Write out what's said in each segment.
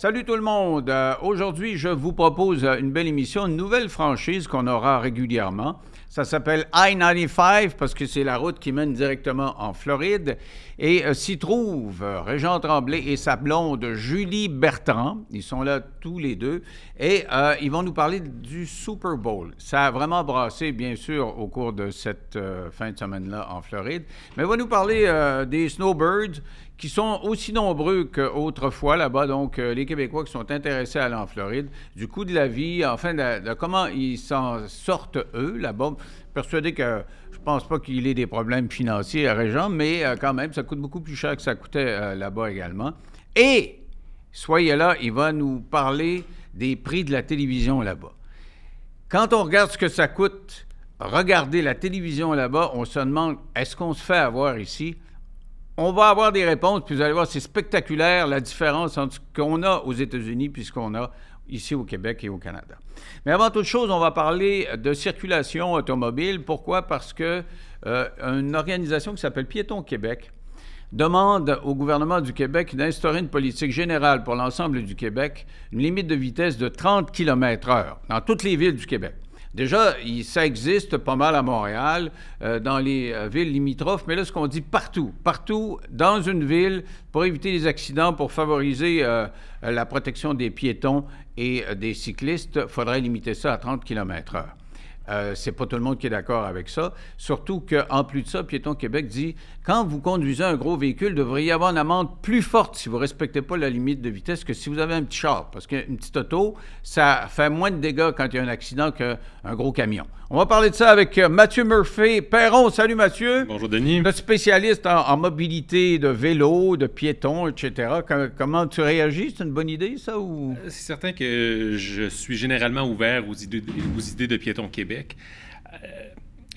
Salut tout le monde. Euh, Aujourd'hui, je vous propose euh, une belle émission, une nouvelle franchise qu'on aura régulièrement. Ça s'appelle I-95 parce que c'est la route qui mène directement en Floride. Et euh, s'y trouvent euh, Régent Tremblay et sa blonde Julie Bertrand. Ils sont là tous les deux. Et ils vont nous parler du Super Bowl. Ça a vraiment brassé, bien sûr, au cours de cette fin de semaine-là en Floride. Mais ils vont nous parler des Snowbirds qui sont aussi nombreux qu'autrefois là-bas. Donc, euh, les Québécois qui sont intéressés à aller en Floride, du coût de la vie, enfin, de, comment ils s'en sortent eux là-bas. Persuadé que je pense pas qu'il ait des problèmes financiers à Régent, mais euh, quand même, ça coûte beaucoup plus cher que ça coûtait euh, là-bas également. Et, soyez là, il va nous parler des prix de la télévision là-bas. Quand on regarde ce que ça coûte, regarder la télévision là-bas, on se demande, est-ce qu'on se fait avoir ici? On va avoir des réponses, puis vous allez voir, c'est spectaculaire la différence entre ce qu'on a aux États-Unis puis ce qu'on a ici au Québec et au Canada. Mais avant toute chose, on va parler de circulation automobile. Pourquoi? Parce que euh, une organisation qui s'appelle Piéton Québec demande au gouvernement du Québec d'instaurer une politique générale pour l'ensemble du Québec, une limite de vitesse de 30 km/h dans toutes les villes du Québec. Déjà, ça existe pas mal à Montréal, euh, dans les euh, villes limitrophes, mais là, ce qu'on dit partout, partout dans une ville, pour éviter les accidents, pour favoriser euh, la protection des piétons et des cyclistes, faudrait limiter ça à 30 km/h. Euh, c'est pas tout le monde qui est d'accord avec ça. Surtout qu'en plus de ça, Piéton Québec dit quand vous conduisez un gros véhicule, vous devriez avoir une amende plus forte si vous respectez pas la limite de vitesse que si vous avez un petit char. Parce qu'une petite auto, ça fait moins de dégâts quand il y a un accident qu'un gros camion. On va parler de ça avec euh, Mathieu Murphy. Perron, salut Mathieu. Bonjour Denis. Notre spécialiste en, en mobilité de vélo, de piétons, etc. Com- comment tu réagis? C'est une bonne idée, ça? Ou... C'est certain que je suis généralement ouvert aux idées, aux idées de Piéton Québec. Euh,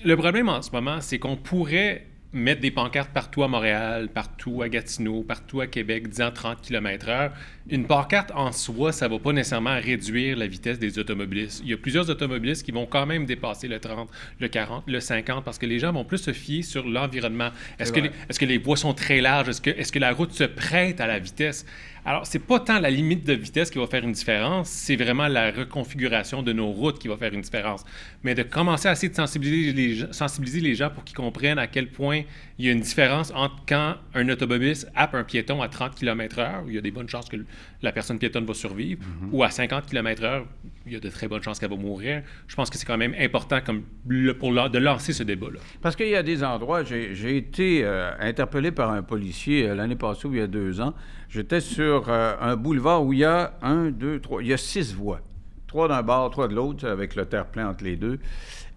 le problème en ce moment, c'est qu'on pourrait mettre des pancartes partout à Montréal, partout à Gatineau, partout à Québec, disant 30 km/h. Une pancarte en soi, ça ne va pas nécessairement réduire la vitesse des automobilistes. Il y a plusieurs automobilistes qui vont quand même dépasser le 30, le 40, le 50, parce que les gens vont plus se fier sur l'environnement. Est-ce que, les- est-ce que les voies sont très larges? Est-ce que, est-ce que la route se prête à la vitesse? Alors, c'est pas tant la limite de vitesse qui va faire une différence, c'est vraiment la reconfiguration de nos routes qui va faire une différence. Mais de commencer à essayer de sensibiliser les, gens- sensibiliser les gens pour qu'ils comprennent à quel point il y a une différence entre quand un automobiliste happe un piéton à 30 km/h, où il y a des bonnes chances que la personne piétonne va survivre, ou à 50 km/h, il y a de très bonnes chances qu'elle va mourir. Je pense que c'est quand même important comme le- pour la- de lancer ce débat-là. Parce qu'il y a des endroits, j'ai j'ai été euh, interpellé par un policier euh, l'année passée ou il y a deux ans. J'étais sur euh, un boulevard où il y a un, deux, trois, il y a six voies. Trois d'un bord, trois de l'autre, avec le terre-plein entre les deux.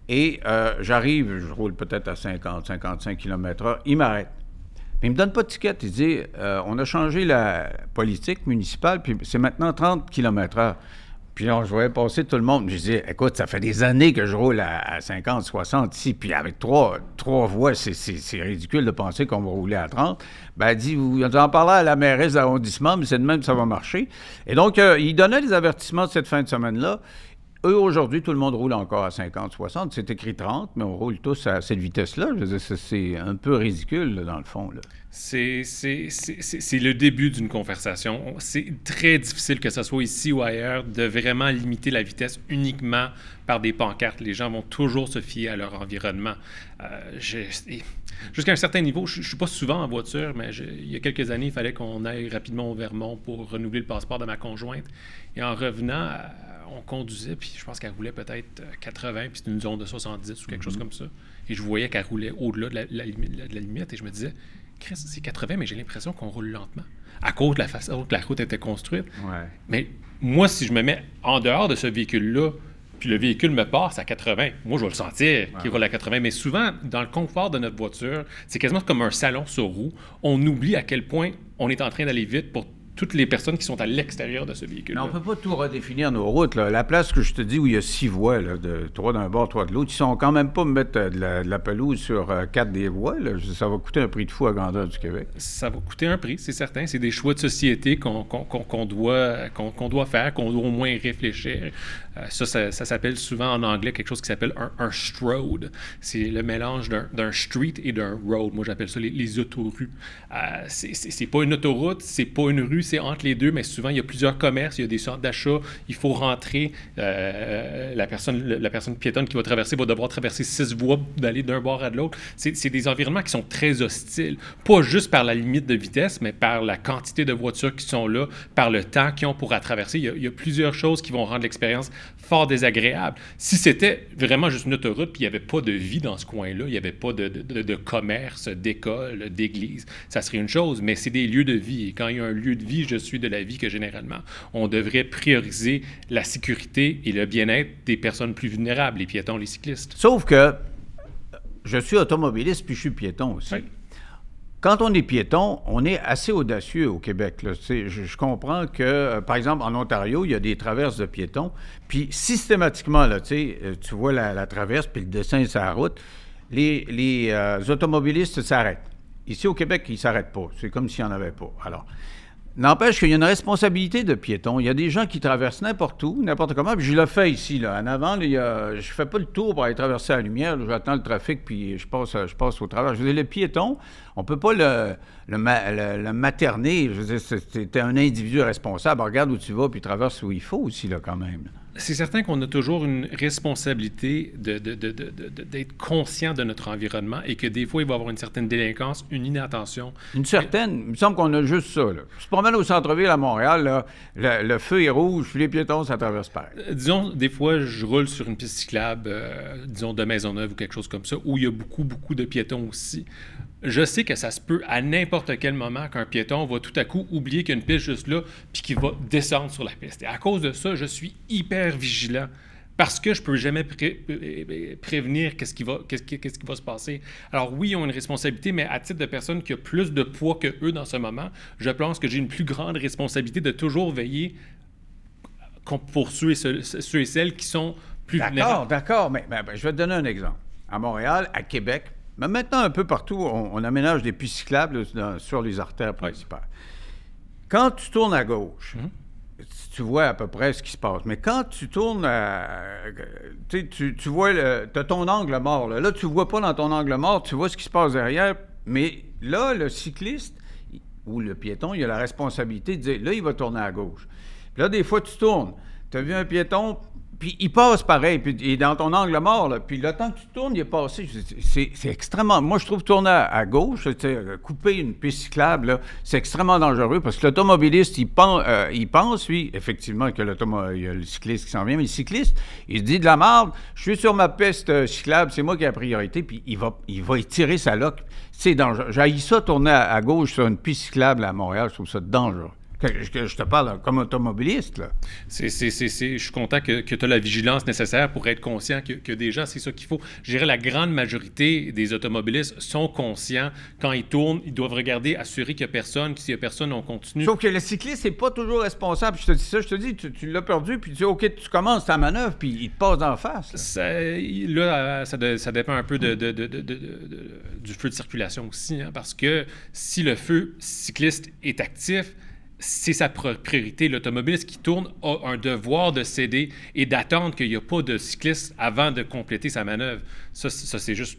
Et euh, j'arrive, je roule peut-être à 50, 55 km/h. Il m'arrête. Mais il ne me donne pas de ticket. Il dit euh, on a changé la politique municipale, puis c'est maintenant 30 km/h. Puis là, je voyais passer tout le monde. Je disais, écoute, ça fait des années que je roule à, à 50, 60 ici, puis avec trois, trois voies, c'est- ridicule de penser qu'on va rouler à 30. Ben, elle dit, vous en parlez à la mairesse d'arrondissement, mais c'est de même que ça va marcher. Et donc, euh, il donnait des avertissements cette fin de semaine-là. Eux, aujourd'hui, tout le monde roule encore à 50, 60. C'est écrit 30, mais on roule tous à cette vitesse-là. C'est- un peu ridicule, dans le fond. Là. C'est- le début d'une conversation. C'est très difficile, que ce soit ici ou ailleurs, de vraiment limiter la vitesse uniquement par des pancartes. Les gens vont toujours se fier à leur environnement. Euh, Jusqu'à un certain niveau, je ne suis pas souvent en voiture, mais je- il y a quelques années, il fallait qu'on aille rapidement au Vermont pour renouveler le passeport de ma conjointe. Et en revenant, euh, on conduisait, puis je pense qu'elle roulait peut-être euh, 80, puis c'était une zone de 70 ou quelque chose comme ça. Et je voyais qu'elle roulait au-delà de la limite, et je me disais, Chris, c'est 80, mais j'ai l'impression qu'on roule lentement. À cause de la façon que la route était construite. Ouais. Mais moi, si je me mets en dehors de ce véhicule-là, puis le véhicule me passe à 80, moi, je vais le sentir qu'il roule à 80. Mais souvent, dans le confort de notre voiture, c'est quasiment comme un salon sur roue. On oublie à quel point on est en train d'aller vite pour toutes les personnes qui sont à l'extérieur de ce Mais véhicule-là. on ne peut pas tout redéfinir nos routes. Là. La place que je te dis où il y a six voies, là, de, trois d'un bord, trois de l'autre, ils sont quand même pas me mettre euh, de la, de la pelouse sur euh, quatre des voies. là. Ça va coûter un prix de fou à grandeur du Québec. Ça va coûter un prix, c'est certain. C'est des choix de société qu'on doit, qu'on doit faire, qu'on doit au moins réfléchir. Euh, ça, ça, ça s'appelle souvent en anglais quelque chose qui s'appelle un, un strode. C'est le mélange d'un- street et d'un road. Moi, j'appelle ça les, les autorues. Euh, c'est pas une autoroute, c'est pas une rue, c'est entre les deux, mais souvent, il y a plusieurs commerces, il y a des centres d'achat, il faut rentrer. Euh, la, personne, la personne piétonne qui va traverser va devoir traverser six voies, d'aller d'un bord à l'autre. C'est des environnements qui sont très hostiles, pas juste par la limite de vitesse, mais par la quantité de voitures qui sont là, par le temps qu'ils ont pour traverser. Il il y a plusieurs choses qui vont rendre l'expérience fort désagréable. Si c'était vraiment juste une autoroute, puis il n'y avait pas de vie dans ce coin-là, il n'y avait pas de, de, commerce, d'école, d'église, ça serait une chose, mais c'est des lieux de vie. Et quand il y a un lieu de vie, je suis de la vie que généralement, on devrait prioriser la sécurité et le bien-être des personnes plus vulnérables, les piétons, les cyclistes. Sauf que je suis automobiliste, puis je suis piéton aussi. Quand on est piéton, on est assez audacieux au Québec. Je, comprends que, euh, par exemple, en Ontario, il y a des traverses de piétons, puis systématiquement, là, euh, tu vois la, traverse, puis le dessin sur la route, les, euh, automobilistes s'arrêtent. Ici, au Québec, ils ne s'arrêtent pas. C'est comme s'il n'y en avait pas. Alors, N'empêche qu'il y a une responsabilité de piéton. Il y a des gens qui traversent n'importe où, n'importe comment. Puis je le fais ici, là. En avant, je ne fais pas le tour pour aller traverser la lumière. J'attends le trafic, puis je passe, je au travers. Je veux dire, le piéton, on peut pas le, materner. Je veux dire, c'est un individu responsable. regarde où tu vas, puis traverse où il faut aussi, là, quand même c'est certain qu'on a toujours une responsabilité d'être conscient de notre environnement et que des fois, il va y avoir une certaine délinquance, une inattention. Une certaine. Il me semble qu'on a juste ça. Là. Je promène au centre-ville à Montréal, le, feu est rouge, les piétons, ça traverse pas. Euh, disons, des fois, je roule sur une piste cyclable, euh, disons, de Maisonneuve ou quelque chose comme ça, où il y a beaucoup, beaucoup de piétons aussi je sais que ça se peut à n'importe quel moment qu'un piéton va tout à coup oublier qu'il y a une piste juste là, puis qu'il va descendre sur la piste. Et à cause de ça, je suis hyper vigilant parce que je peux jamais prévenir qu'est-ce qui, va, qu'est-ce, qui, va se passer. Alors oui, ils ont une responsabilité, mais à titre de personne qui a plus de poids que eux dans ce moment, je pense que j'ai une plus grande responsabilité de toujours veiller pour ceux et, ceux et celles qui sont plus vulnérables. D'accord, d'accord, mais ben, je vais te donner un exemple. À Montréal, à Québec, mais maintenant, un peu partout, on, aménage des pistes cyclables sur les artères principales. Quand tu tournes à gauche, mhm. tu vois à peu près ce qui se passe. Mais quand tu tournes, tu, tu vois, tu as ton angle mort. Là. tu ne vois pas dans ton angle mort, tu vois ce qui se passe derrière. Mais là, le cycliste ou le piéton, il a la responsabilité de dire, là, il va tourner à gauche. Puis là, des fois, tu tournes. Tu as vu un piéton, puis il passe pareil, puis il est dans ton angle mort, là, puis le temps que tu tournes, il est passé. C'est extrêmement... Moi, je trouve tourner à, gauche, couper une piste cyclable, c'est extrêmement dangereux parce que l'automobiliste, il, pense, euh, pense, lui, effectivement, que il y a le cycliste qui s'en vient, mais le cycliste, il se dit de la merde, je suis sur ma piste euh, cyclable, c'est moi qui ai la priorité, puis il va, il va étirer sa loque. C'est dangereux. J'ai ça tourner à, gauche sur une piste cyclable à Montréal, je trouve ça dangereux. Que, je te parle comme automobiliste. Là. C'est, je suis content que, tu as la vigilance nécessaire pour être conscient que, que déjà, c'est ça qu'il faut. Je dirais la grande majorité des automobilistes sont conscients. Quand ils tournent, ils doivent regarder, assurer qu'il n'y a personne. S'il n'y a personne, on continue. Sauf que le cycliste n'est pas toujours responsable. Je te dis ça, je te dis, tu, l'as perdu, puis tu dis, OK, tu commences ta manœuvre, puis il te passe en face. Là, ça, ça, dépend un peu de, du feu de circulation aussi, hein, parce que si le feu cycliste est actif, c'est sa priorité. L'automobiliste qui tourne a un devoir de céder et d'attendre qu'il n'y a pas de cycliste avant de compléter sa manœuvre. Ça, c'est juste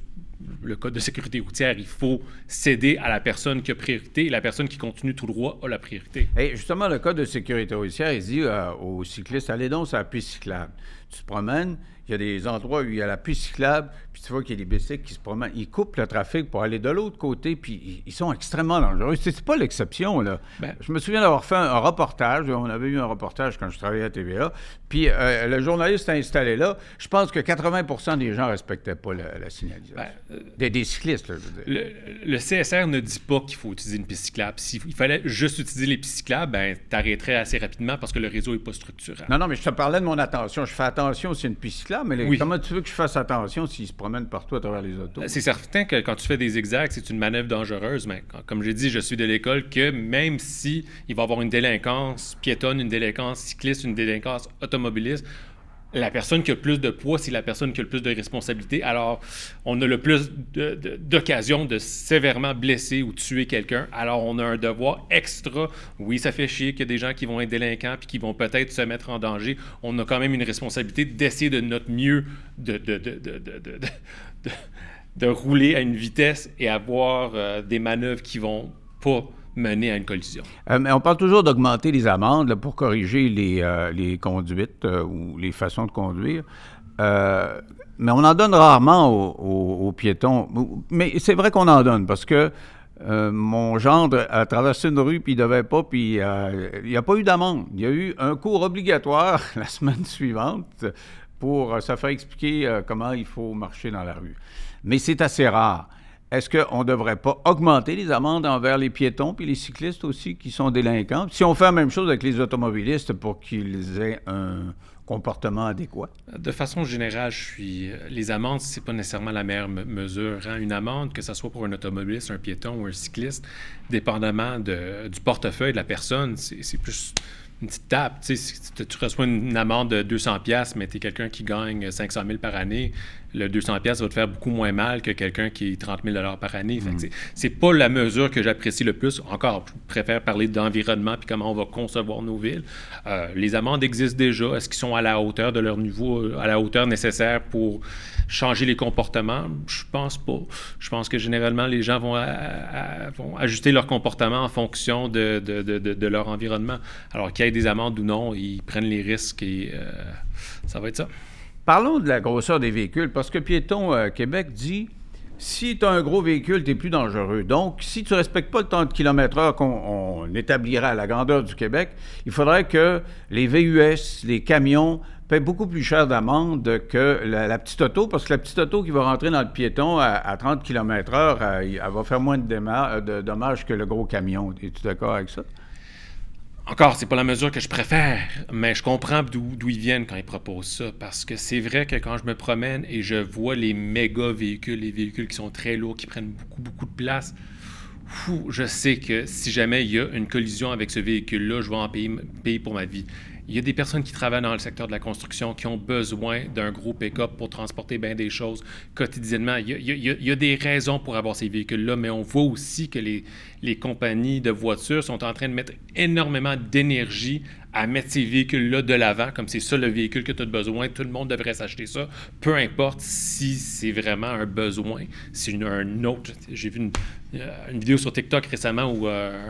le code de sécurité routière. Il faut céder à la personne qui a priorité et la personne qui continue tout droit a la priorité. Et justement, le code de sécurité routière, il dit euh, aux cyclistes, allez donc sur la piste cyclable. Tu te promènes, il y a des endroits où il y a la piste cyclable, puis tu vois qu'il y a des bicycles qui se promènent. Ils coupent le trafic pour aller de l'autre côté, puis ils sont extrêmement dangereux. C'est pas l'exception, là. Ben je me souviens d'avoir fait un, reportage. On avait eu un reportage quand je travaillais à TVA. Puis euh, le journaliste installé là. Je pense que 80% des gens ne respectaient pas la, signalisation. Ben, euh, des, cyclistes, là, je veux dire. Le, CSR ne dit pas qu'il faut utiliser une piste cyclable. S'il fallait juste utiliser les pistes cyclables, ben, tu arrêterais assez rapidement parce que le réseau n'est pas structurant. Non, non, mais je te parlais de mon attention. Je fais attention si une piste cyclable mais comment tu veux que je fasse attention s'ils se C'est certain que quand tu fais des zigzags, c'est une manœuvre dangereuse, mais comme j'ai dit, je suis de l'école que même si il va y avoir une délinquance piétonne, une délinquance cycliste, une délinquance automobiliste, la personne qui a le plus de poids, c'est la personne qui a le plus de responsabilité. Alors, on a le plus d'occasions de, sévèrement blesser ou tuer quelqu'un. Alors, on a un devoir extra. Oui, ça fait chier qu'il y a des gens qui vont être délinquants puis qui vont peut-être se mettre en danger. On a quand même une responsabilité d'essayer de notre mieux de, de, rouler à une vitesse et avoir euh, des manœuvres qui vont pas mener à une collision. Euh, mais on parle toujours d'augmenter les amendes pour corriger les, euh, les conduites ou les façons de conduire. mais on en donne rarement aux, piétons. Mais c'est vrai qu'on en donne parce que mon gendre a traversé une rue, puis il devait pas, puis il n'y a pas eu d'amende. Il y a eu un cours obligatoire la semaine suivante pour se faire expliquer comment il faut marcher dans la rue. Mais c'est assez rare est-ce qu'on ne devrait pas augmenter les amendes envers les piétons puis les cyclistes aussi qui sont délinquants? Si on fait la même chose avec les automobilistes pour qu'ils aient un comportement adéquat? De façon générale, je suis. Les amendes, c'est pas nécessairement la meilleure mesure. Hein. Une amende, que ce soit pour un automobiliste, un piéton ou un cycliste, dépendamment du portefeuille de la personne, c'est plus une petite tape. Tu, tu reçois une, amende de 200 pièces, mais tu es quelqu'un qui gagne 500 000 par année, le 200 pièces va te faire beaucoup moins mal que quelqu'un qui est 30 000 par année. Ce mm. C'est pas la mesure que j'apprécie le plus. Encore, je préfère parler d'environnement puis comment on va concevoir nos villes. Euh, les amendes existent déjà. Est-ce qu'ils sont à la hauteur de leur niveau, à la hauteur nécessaire pour changer les comportements? Je pense pas. Je pense que généralement, les gens vont, ajuster leur comportement en fonction de leur environnement. Alors qu'il y ait des amendes ou non, ils prennent les risques et euh, ça va être ça. Parlons de la grosseur des véhicules, parce que Piéton euh, Québec dit si tu as un gros véhicule, tu es plus dangereux. Donc, si tu ne respectes pas le temps de kilomètre-heure qu'on établira à la grandeur du Québec, il faudrait que les VUS, les camions, paient beaucoup plus cher d'amende que la, petite auto, parce que la petite auto qui va rentrer dans le piéton à, 30 km/h, elle, elle, va faire moins de, de dommages que le gros camion. Es-tu d'accord avec ça? Encore, c'est pas la mesure que je préfère, mais je comprends d'où ils viennent quand ils proposent ça. Parce que c'est vrai que quand je me promène et je vois les méga véhicules, les véhicules qui sont très lourds, qui prennent beaucoup, beaucoup de place, je sais que si jamais il y a une collision avec ce véhicule-là, je vais en payer pour ma vie. Il y a des personnes qui travaillent dans le secteur de la construction qui ont besoin d'un gros pick-up pour transporter bien des choses quotidiennement. Il y, a, des raisons pour avoir ces véhicules-là, mais on voit aussi que les, compagnies de voitures sont en train de mettre énormément d'énergie à mettre ces véhicules-là de l'avant, comme c'est ça le véhicule que tu as besoin. Tout le monde devrait s'acheter ça, peu importe si c'est vraiment un besoin. C'est un autre. J'ai vu une, euh, une, vidéo sur TikTok récemment où. Euh,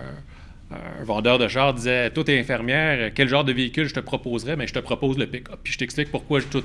un vendeur de char disait Toi, t'es infirmière, quel genre de véhicule je te proposerais Mais je te propose le pick-up. Puis je t'explique pourquoi, toi,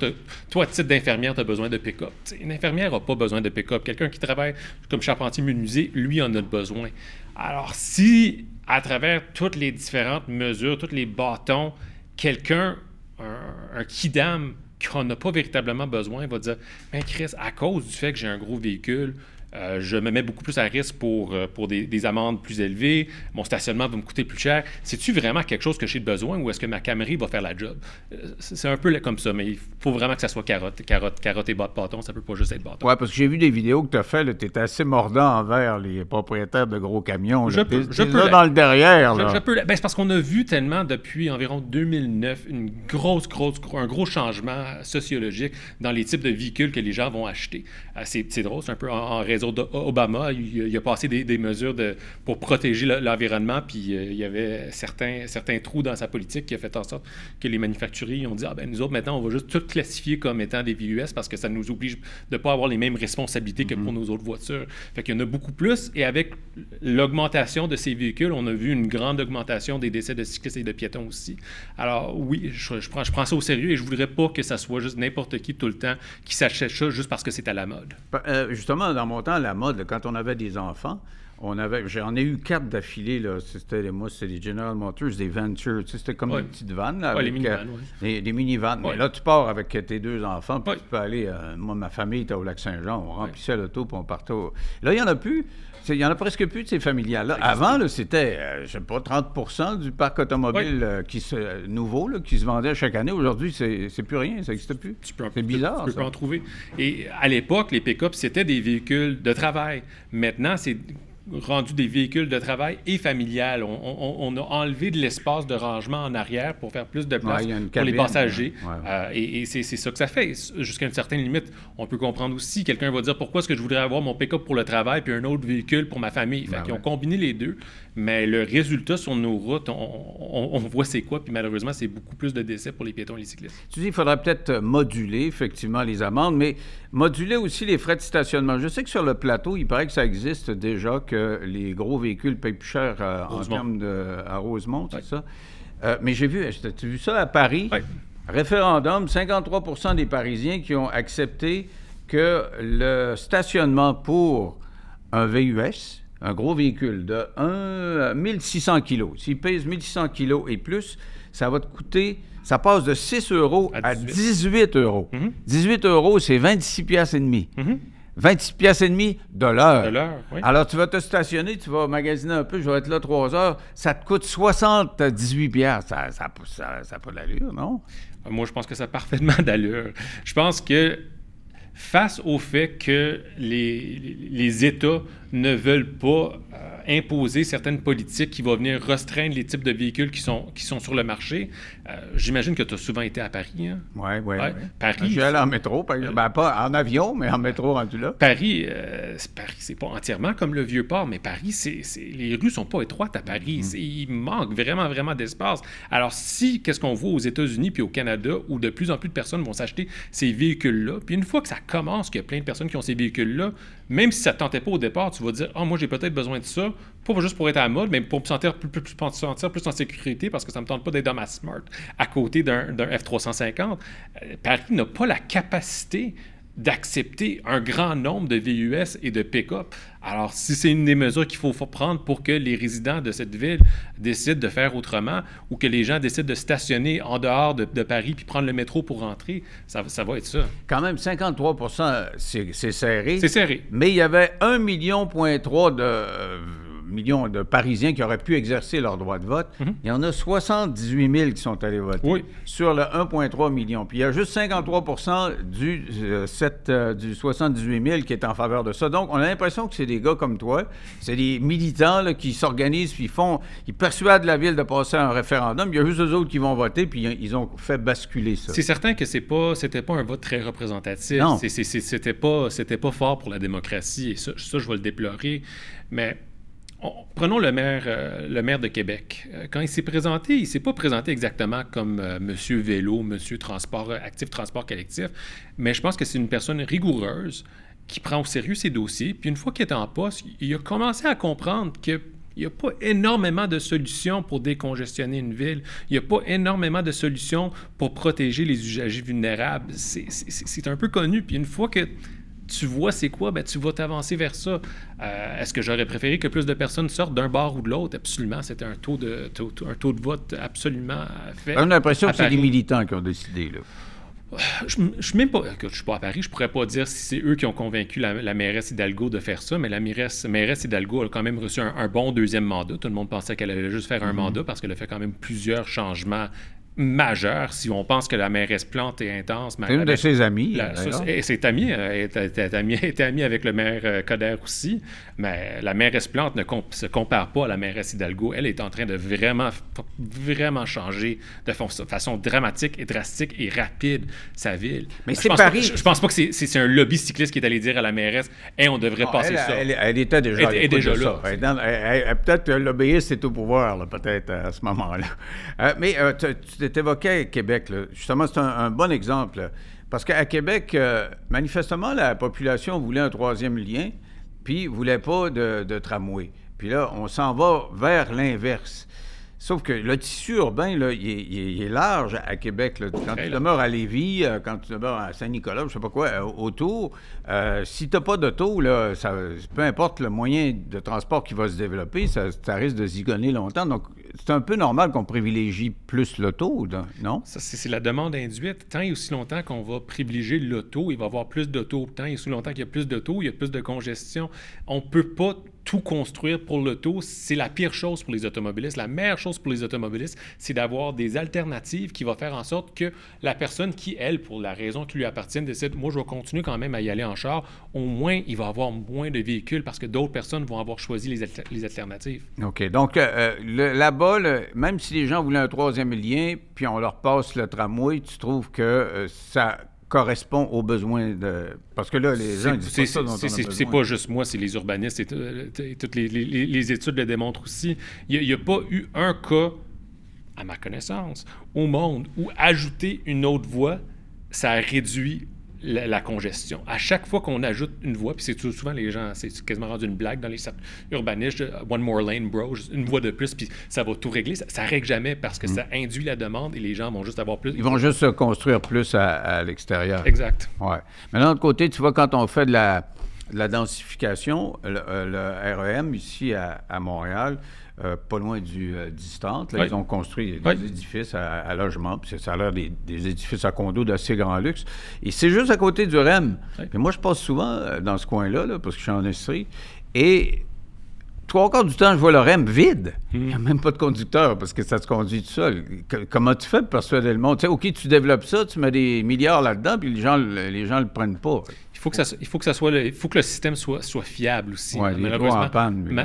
toi, titre d'infirmière, tu as besoin de pick-up. Une infirmière n'a pas besoin de pick-up. Quelqu'un qui travaille comme charpentier menuisier, lui, en a besoin. Alors, si, à travers toutes les différentes mesures, tous les bâtons, quelqu'un, un, un kidam, qu'on n'a pas véritablement besoin, va dire Ben, Chris, à cause du fait que j'ai un gros véhicule, euh, je me mets beaucoup plus à risque pour, euh, pour des, amendes plus élevées. Mon stationnement va me coûter plus cher. C'est-tu vraiment quelque chose que j'ai besoin ou est-ce que ma Camry va faire la job? Euh, c'est un peu comme ça, mais il faut vraiment que ça soit carotte, carotte, carotte et bâton. Ça peut pas juste être bâton. Oui, parce que j'ai vu des vidéos que tu as faites. Tu étais assez mordant envers les propriétaires de gros camions. Je peux, je peux dans le derrière. Je, peux, ben, c'est parce qu'on a vu tellement depuis environ 2009 une grosse, grosse, un gros changement sociologique dans les types de véhicules que les gens vont acheter. c'est drôle, c'est un peu en, en raison Obama, il, a passé des, mesures de, pour protéger l'environnement, puis euh, il y avait certains, certains trous dans sa politique qui a fait en sorte que les manufacturiers ont dit Ah ben nous autres, maintenant, on va juste tout classifier comme étant des VUS parce que ça nous oblige de ne pas avoir les mêmes responsabilités que pour mm-hmm. nos autres voitures. Fait qu'il y en a beaucoup plus, et avec l'augmentation de ces véhicules, on a vu une grande augmentation des décès de cyclistes et de piétons aussi. Alors oui, je, prends, je prends ça au sérieux et je voudrais pas que ça soit juste n'importe qui tout le temps qui s'achète ça juste parce que c'est à la mode. Euh, justement, dans mon temps, la mode, quand on avait des enfants, on avait, j'en ai eu quatre d'affilée, là. C'était, moi, c'était des General Motors, des Ventures. c'était comme des petites vannes, là. les mini Des, mini-vannes. Mais là, tu pars avec tes deux enfants, puis tu peux aller. Euh, moi, ma famille était au Lac-Saint-Jean, on remplissait l'auto, puis on partait Là, il n'y en a plus. Il n'y en a presque plus de ces familiales-là. Avant, c'était, euh, je ne sais pas, 30% du parc automobile euh, qui se, nouveau qui se vendait chaque année. Aujourd'hui, c'est plus rien, ça n'existe plus. C'est bizarre. Tu peux, en trouver. Et à l'époque, les pick-up, c'était des véhicules de travail. Maintenant, c'est rendu des véhicules de travail et familial. On, a enlevé de l'espace de rangement en arrière pour faire plus de place pour les passagers. Euh, et, c'est ça que ça fait. Jusqu'à une certaine limite, on peut comprendre aussi. Quelqu'un va dire pourquoi est-ce que je voudrais avoir mon pick-up pour le travail puis un autre véhicule pour ma famille? Fait Ils ont combiné les deux. Mais le résultat sur nos routes, on, voit c'est quoi. Puis malheureusement, c'est beaucoup plus de décès pour les piétons et les cyclistes. Tu dis qu'il faudrait peut-être moduler effectivement les amendes, mais moduler aussi les frais de stationnement. Je sais que sur le plateau, il paraît que ça existe déjà que que les gros véhicules payent plus cher euh, en termes de à Rosemont, c'est ça? Euh, mais j'ai vu, as-tu vu ça à Paris? Oui. Référendum, 53% des Parisiens qui ont accepté que le stationnement pour un VUS, un gros véhicule de 1, 1600 kilos, s'il pèse 1600 kilos et plus, ça va te coûter, ça passe de 6 euros à À 18, 18. euros. Mhm. 18 euros, c'est 26 piastres et demi. Mhm. 26 piastres et demi de l'heure. De l'heure, oui. Alors, tu vas te stationner, tu vas magasiner un peu, je vais être là trois heures, ça te coûte 78 piastres. Ça n'a ça, ça, ça pas d'allure, non? Moi, je pense que ça a parfaitement d'allure. Je pense que face au fait que les, les États ne veulent pas euh, imposer certaines politiques qui vont venir restreindre les types de véhicules qui sont, qui sont sur le marché, euh, j'imagine que tu as souvent été à Paris. hein? Oui, oui, Ouais. oui. Paris, Je suis allé en métro, par exemple. Ben, pas en avion, mais en métro rendu là. Paris, euh, c'est- Paris, c'est pas entièrement comme le vieux port, mais Paris, c'est, les rues sont pas étroites à Paris. C'est- il manque vraiment, vraiment d'espace. Alors, si, qu'est-ce qu'on voit aux États-Unis puis au Canada, où de plus en plus de personnes vont s'acheter ces véhicules-là, puis une fois que ça commence, qu'il y a plein de personnes qui ont ces véhicules-là, même si ça ne tentait pas au départ, tu vas dire, ah, moi, j'ai peut-être besoin de ça, pas juste pour être à la mode, mais pour me sentir plus, en sécurité, parce que ça me tente pas d'être dans ma Smart à côté d'un, d'un F-350. Euh, Paris n'a pas la capacité d'accepter un grand nombre de VUS et de pick-up. Alors, si c'est une des mesures qu'il faut, prendre pour que les résidents de cette ville décident de faire autrement ou que les gens décident de stationner en dehors de, de Paris puis prendre le métro pour rentrer, ça, va- ça va être ça. Quand même, 53 c'est c'est serré. C'est serré. Mais il y avait 1,3 million point trois de, euh, millions de Parisiens qui auraient pu exercer leur droit de vote. Il y en a 78 000 qui sont allés voter Oui. sur le 1,3 million. Puis il y a juste 53 du, euh, sept, euh, du 78 000 qui est en faveur de ça. Donc, on a l'impression que c'est des gars comme toi, c'est des militants là, qui s'organisent, puis font, ils persuadent la ville de passer un référendum. Il y a juste eux autres qui vont voter, puis ils ont fait basculer ça. C'est certain que c'est pas, c'était pas un vote très représentatif. Non. C'était pas, c'était pas fort pour la démocratie. Et ça, ça, je vais le déplorer. Mais prenons le maire, euh, le maire de Québec. Euh, Quand il s'est présenté, il s'est pas présenté exactement comme euh, Monsieur Vélo, Monsieur Transport euh, actif, transport collectif. Mais je pense que c'est une personne rigoureuse qui prend au sérieux ses dossiers. Puis une fois qu'il est en poste, il a commencé à comprendre que il n'y a pas énormément de solutions pour décongestionner une ville. Il n'y a pas énormément de solutions pour protéger les usagers vulnérables. C'est un peu connu. Puis une fois que tu vois c'est quoi, ben, tu vas t'avancer vers ça. Euh, Est-ce que j'aurais préféré que plus de personnes sortent d'un bar ou de l'autre? Absolument. C'était un taux de, taux- un taux de vote absolument euh, fait. On a l'impression que c'est les militants qui ont décidé. Là. Je, je suis même pas. écoute, je suis pas à Paris, je pourrais pas dire si c'est eux qui ont convaincu la, la mairesse Hidalgo de faire ça, mais la mairesse, mairesse Hidalgo a quand même reçu un, un bon deuxième mandat. Tout le monde pensait qu'elle allait juste faire un mandat parce qu'elle a fait quand même plusieurs changements majeurs. Si on pense que la mairesse Plante est intense, C'est une de ses amies. la- et c'est ami, euh, elle était- était amie- était amie avec le maire euh, Coder aussi, mais la mairesse Plante ne se compare pas à la mairesse Hidalgo. Elle est en train de vraiment, vraiment changer de façon dramatique et drastique et rapide sa ville. Mais c'est pas- Paris- je, je pense pas que c'est- un lobby cycliste qui est allé dire à la mairesse Hey, on devrait Non, passer elle, ça. Elle, elle était déjà, Elle là. peut-être que l'obéiste est au pouvoir, peut-être, à ce moment-là. Euh, mais euh, tu tu t'évoquais Québec. là. Justement, c'est un, un bon exemple. Parce qu'à Québec, euh, manifestement, la population voulait un troisième lien, puis voulait pas de, de tramway. Puis là, on s'en va vers l'inverse. Sauf que le tissu urbain, là, il, est, il large à Québec. là. Quand tu demeures à Lévis, euh, quand tu demeures à Saint-Nicolas, je sais pas quoi, euh, autour, euh, si tu n'as pas d'auto, peu importe le moyen de transport qui va se développer, ça, ça risque de zigonner longtemps. Donc, c'est un peu normal qu'on privilégie plus l'auto, non? Ça, c'est la demande induite. Tant et aussi longtemps qu'on va privilégier l'auto, il va y avoir plus d'auto. Tant et aussi longtemps qu'il y a plus d'auto, il y a plus de congestion. On ne peut pas tout construire pour l'auto. C'est la pire chose pour les automobilistes. La meilleure chose pour les automobilistes, c'est d'avoir des alternatives qui vont faire en sorte que la personne qui, elle, pour la raison qui lui appartient, décide, moi, je vais continuer quand même à y aller en char, au moins, il va avoir moins de véhicules parce que d'autres personnes vont avoir choisi les, alter- les alternatives. OK. Donc, euh, euh, là-bas, même si les gens voulaient un troisième lien, puis on leur passe le tramway, tu trouves que euh, ça correspond aux besoins de... Parce que là, les gens C'est pas pas juste moi, c'est les urbanistes et, tout- et toutes les, les- les- les études le démontrent aussi. Il n'y a, pas eu un cas, à ma connaissance, au monde où ajouter une autre voie, ça a réduit la, congestion. À chaque fois qu'on ajoute une voie, puis c'est souvent les gens, c'est quasiment rendu une blague dans les urbanistes, one more lane, bro, une voie de plus, puis ça va tout régler. Ça, ne règle jamais parce que mm. ça induit la demande et les gens vont juste avoir plus. Ils vont juste se construire plus à, l'extérieur. Exact. Ouais. Mais d'un autre côté, tu vois, quand on fait de la, la densification, le, euh, REM ici à, Montréal, euh, pas loin du euh, distante. Ils ont construit des édifices à, logement, puis ça a l'air des, édifices à condos d'assez grand luxe. Et c'est juste à côté du REM. Et moi, je passe souvent dans ce coin-là, parce que je suis en industrie, et trois quarts du temps, je vois le REM vide. Hmm. Il n'y a même pas de conducteur parce que ça se conduit tout seul. comment tu fais pour persuader le monde? Tu sais, OK, tu développes ça, tu mets des milliards là-dedans, puis les gens les gens le prennent pas faut que ça, il faut que ça soit, le, il faut que le système soit, soit fiable aussi. malheureusement,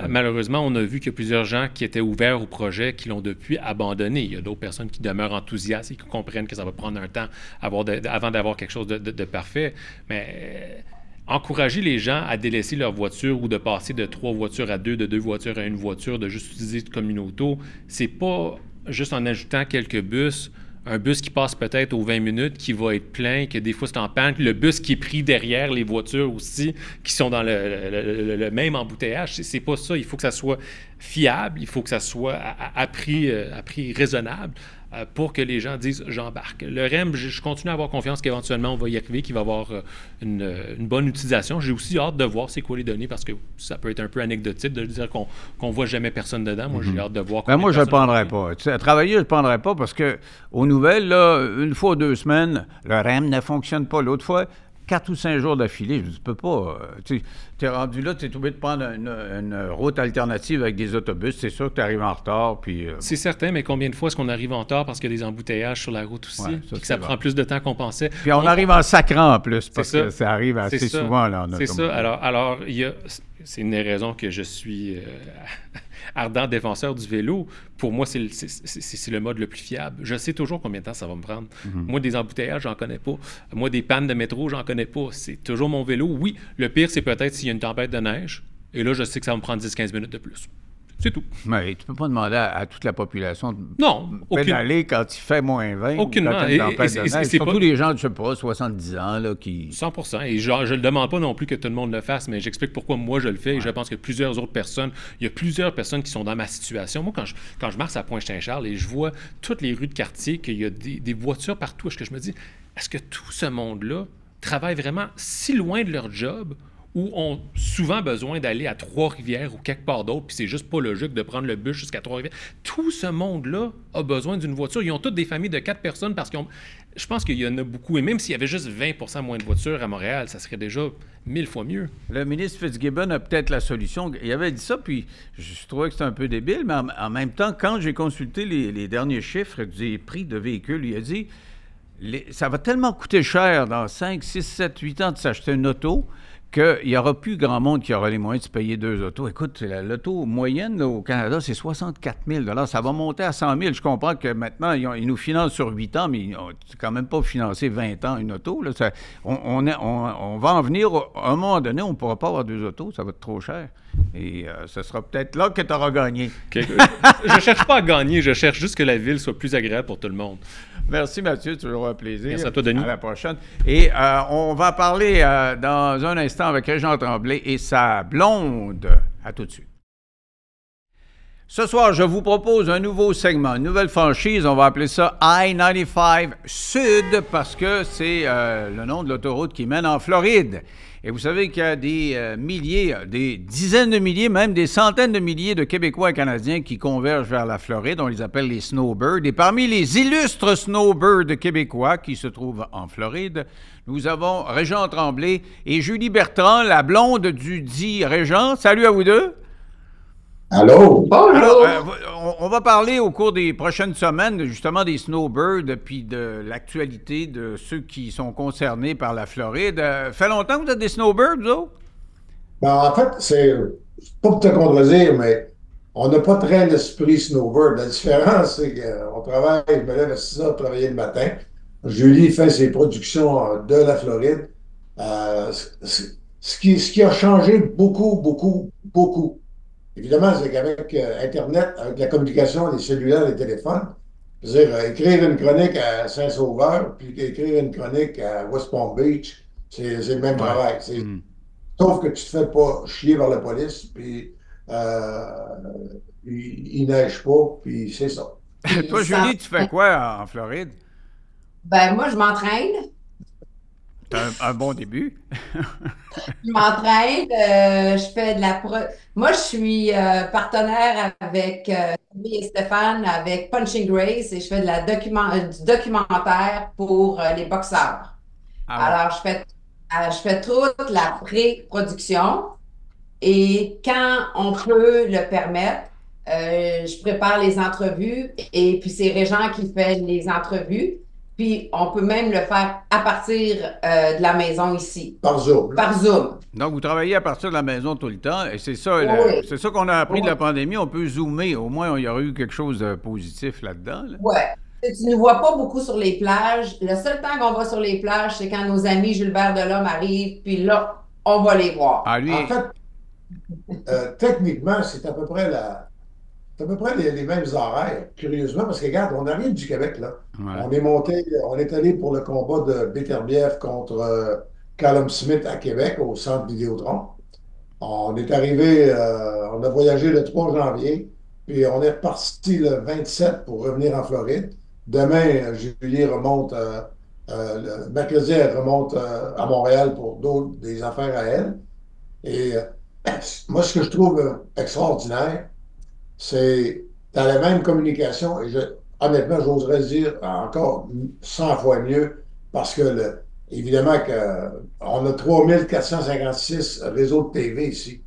malheureusement, on a vu qu'il y a plusieurs gens qui étaient ouverts au projet qui l'ont depuis abandonné. Il y a d'autres personnes qui demeurent enthousiastes et qui comprennent que ça va prendre un temps avant d'avoir quelque chose de, parfait. Mais euh, encourager les gens à délaisser leur voiture ou de passer de trois voitures à deux, de deux voitures à une voiture, de juste utiliser comme une auto, c'est pas juste en ajoutant quelques bus un bus qui passe peut-être aux 20 minutes, qui va être plein, que des fois c'est en panne, le bus qui est pris derrière les voitures aussi, qui sont dans le, même embouteillage. C'est pas ça. Il faut que ça soit fiable, il faut que ça soit à, à prix raisonnable. Euh, pour que les gens disent j'embarque. Le REM, je, continue à avoir confiance qu'éventuellement on va y arriver, qu'il va avoir euh, une, bonne utilisation. J'ai aussi hâte de voir c'est quoi les données parce que ça peut être un peu anecdotique de dire qu'on ne voit jamais personne dedans. Moi, j'ai mhm. hâte de voir. Ben moi, je ne le prendrais pas. Tu sais, à travailler, je ne le prendrais pas parce que aux nouvelles, là, une fois ou deux semaines, le REM ne fonctionne pas. L'autre fois, quatre ou cinq jours d'affilée, je ne peux pas. Euh, tu es rendu là, tu es obligé de prendre une, route alternative avec des autobus. C'est sûr que tu arrives en retard. Puis, euh, C'est certain, mais combien de fois est-ce qu'on arrive en retard parce qu'il y a des embouteillages sur la route aussi, que ça prend plus de temps qu'on pensait? Puis on, arrive en sacrant en plus, parce que ça arrive assez souvent là, en C'est ça. Alors, alors y a c'est une des raisons que je suis euh, ardent défenseur du vélo. Pour moi, c'est le, mode le plus fiable. Je sais toujours combien de temps ça va me prendre. Mhm. Moi, des embouteillages, j'en connais pas. Moi, des pannes de métro, j'en connais pas. C'est toujours mon vélo. Oui, le pire, c'est peut-être s'il y a une tempête de neige. Et là, je sais que ça va me prendre 10-15 minutes de plus. C'est tout. Mais tu peux pas demander à, toute la population de non, pédaler quand il fait moins 20. Aucunement. C'est Surtout les gens, je sais pas, 70 ans, là, qui... 100% Et genre, je ne demande pas non plus que tout le monde le fasse, mais j'explique pourquoi moi je le fais et je pense que plusieurs autres personnes, il y a plusieurs personnes qui sont dans ma situation. Moi, quand je, quand je marche à Pointe-Saint-Charles et je vois toutes les rues de quartier, qu'il y a des, voitures partout, est-ce que je me dis, est-ce que tout ce monde-là travaille vraiment si loin de leur job ou ont souvent besoin d'aller à Trois-Rivières ou quelque part d'autre, puis c'est juste pas logique de prendre le bus jusqu'à Trois-Rivières. Tout ce monde-là a besoin d'une voiture. Ils ont toutes des familles de quatre personnes parce qu'ils Je pense qu'il y en a beaucoup. Et même s'il y avait juste 20% moins de voitures à Montréal, ça serait déjà mille fois mieux. Le ministre Fitzgibbon a peut-être la solution. Il avait dit ça, puis je trouvais que c'était un peu débile, mais en, même temps, quand j'ai consulté les, derniers chiffres des prix de véhicules, il a dit ça va tellement coûter cher dans 5, 6, 7, 8 ans de s'acheter une auto qu'il n'y aura plus grand monde qui aura les moyens de se payer deux autos. Écoute, l'auto moyenne au Canada, c'est 64 000 Ça va monter à 100 000 Je comprends que maintenant, ils, nous financent sur 8 ans, mais ils n'ont quand même pas financé 20 ans une auto. on, va en venir, à un moment donné, on ne pourra pas avoir deux autos, ça va être trop cher. Et euh, ce sera peut-être là que tu auras gagné. je ne cherche pas à gagner, je cherche juste que la ville soit plus agréable pour tout le monde. Merci Mathieu, toujours un plaisir. Merci à toi Denis. À la prochaine. Et euh, on va parler euh, dans un instant avec Régent Tremblay et sa blonde. À tout de suite. Ce soir, je vous propose un nouveau segment, une nouvelle franchise. On va appeler ça I-95 Sud parce que c'est le nom de l'autoroute qui mène en Floride. Et vous savez qu'il y a des euh, milliers, des dizaines de milliers, même des centaines de milliers de Québécois et Canadiens qui convergent vers la Floride. On les appelle les snowbirds. Et parmi les illustres snowbirds québécois qui se trouvent en Floride, nous avons Régent Tremblay et Julie Bertrand, la blonde du dit Régent. Salut à vous deux. Allô? Bonjour! Euh, on, va parler au cours des prochaines semaines justement des snowbirds puis de l'actualité de ceux qui sont concernés par la Floride. Euh, fait longtemps que vous êtes des snowbirds, vous ben, en fait, c'est pas pour te contredire, mais on n'a pas très l'esprit snowbird. La différence, c'est qu'on travaille, je me lève à 6 heures travailler le matin. Julie fait ses productions de la Floride. Euh, ce, qui, ce qui a changé beaucoup, beaucoup, beaucoup, Évidemment, c'est qu'avec euh, Internet, avec la communication, les cellulaires, les téléphones, c'est-à-dire euh, écrire une chronique à Saint-Sauveur, puis écrire une chronique à West Palm Beach, C'est le même travail. Mm. Sauf que tu te fais pas chier par la police, puis euh, il, neige pas, puis c'est ça. Toi, Julie, tu fais quoi en Floride? Ben, moi, je m'entraîne. C'est un, bon début. je m'entraîne, euh, je fais de la... Moi, je suis euh, partenaire avec euh, et Stéphane, avec Punching Grace, et je fais de la document... du documentaire pour les boxeurs. Ah Alors, je fais, je fais toute la pré-production, et quand on peut le permettre, je prépare les entrevues, et puis c'est Régent qui fait les entrevues. Puis on peut même le faire à partir euh, de la maison ici. Par Zoom. Par Zoom. Donc vous travaillez à partir de la maison tout le temps et c'est ça, c'est ça qu'on a appris de la pandémie. On peut zoomer. Au moins, il y aurait eu quelque chose de positif là-dedans. Oui. Tu ne vois pas beaucoup sur les plages. Le seul temps qu'on va sur les plages, c'est quand nos amis Gilbert Delhomme arrivent, puis là, on va les voir. Ah, lui... En fait, euh, techniquement, c'est à peu près la, à peu près les, mêmes horaires, curieusement, parce que regarde, on arrive du Québec, là. On est monté, on est allé pour le combat de Beterbiev contre euh, Callum Smith à Québec, au centre Vidéotron. On est arrivé, euh, on a voyagé le 3 janvier, puis on est reparti le 27 pour revenir en Floride. Demain, Julie remonte, euh, le mercredi, elle remonte à Montréal pour d'autres, des affaires à elle. Et moi, ce que je trouve extraordinaire, c'est dans la même communication, et je, honnêtement, j'oserais dire encore 100 fois mieux, parce que, évidemment, qu'on a 3456 réseaux de TV ici.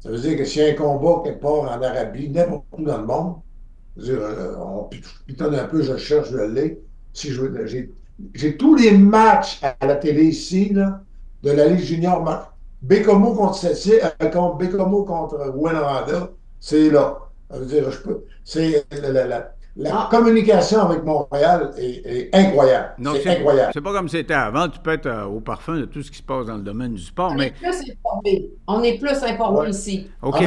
Ça veut dire que s'il y a un combat quelque part en Arabie, n'importe où dans le monde, dire, euh, on pitonne un peu, je cherche, je l'ai. Si j'ai tous les matchs à la télé ici, là, de la Ligue junior, Bécomo contre Cécile, euh, contre Bécomo contre Wenranda, c'est là dire, je peux. C'est la, ah. communication avec Montréal est, incroyable. C'est incroyable. C'est pas comme c'était avant. Tu peux être euh, au parfum de tout ce qui se passe dans le domaine du sport. On mais... est plus informé. On est plus informé ici. OK.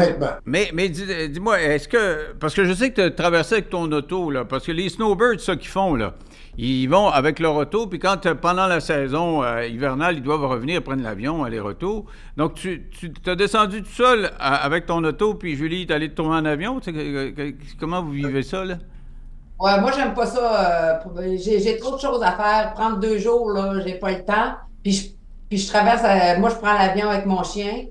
Mais, mais dis-moi, est-ce que. Parce que je sais que tu as traversé avec ton auto, là. Parce que les snowbirds, ça qu'ils font, là. Ils vont avec leur auto, puis quand euh, pendant la saison euh, hivernale, ils doivent revenir prendre l'avion, aller-retour. Donc, tu, tu as descendu tout seul avec ton auto, puis Julie est allée te tourner en avion? comment vous vivez ça, là? Ouais, moi, j'aime pas ça. Euh, j'ai trop de choses à faire. Prendre deux jours, là, j'ai pas le temps. Puis je, puis je traverse, moi, je prends l'avion avec mon chien.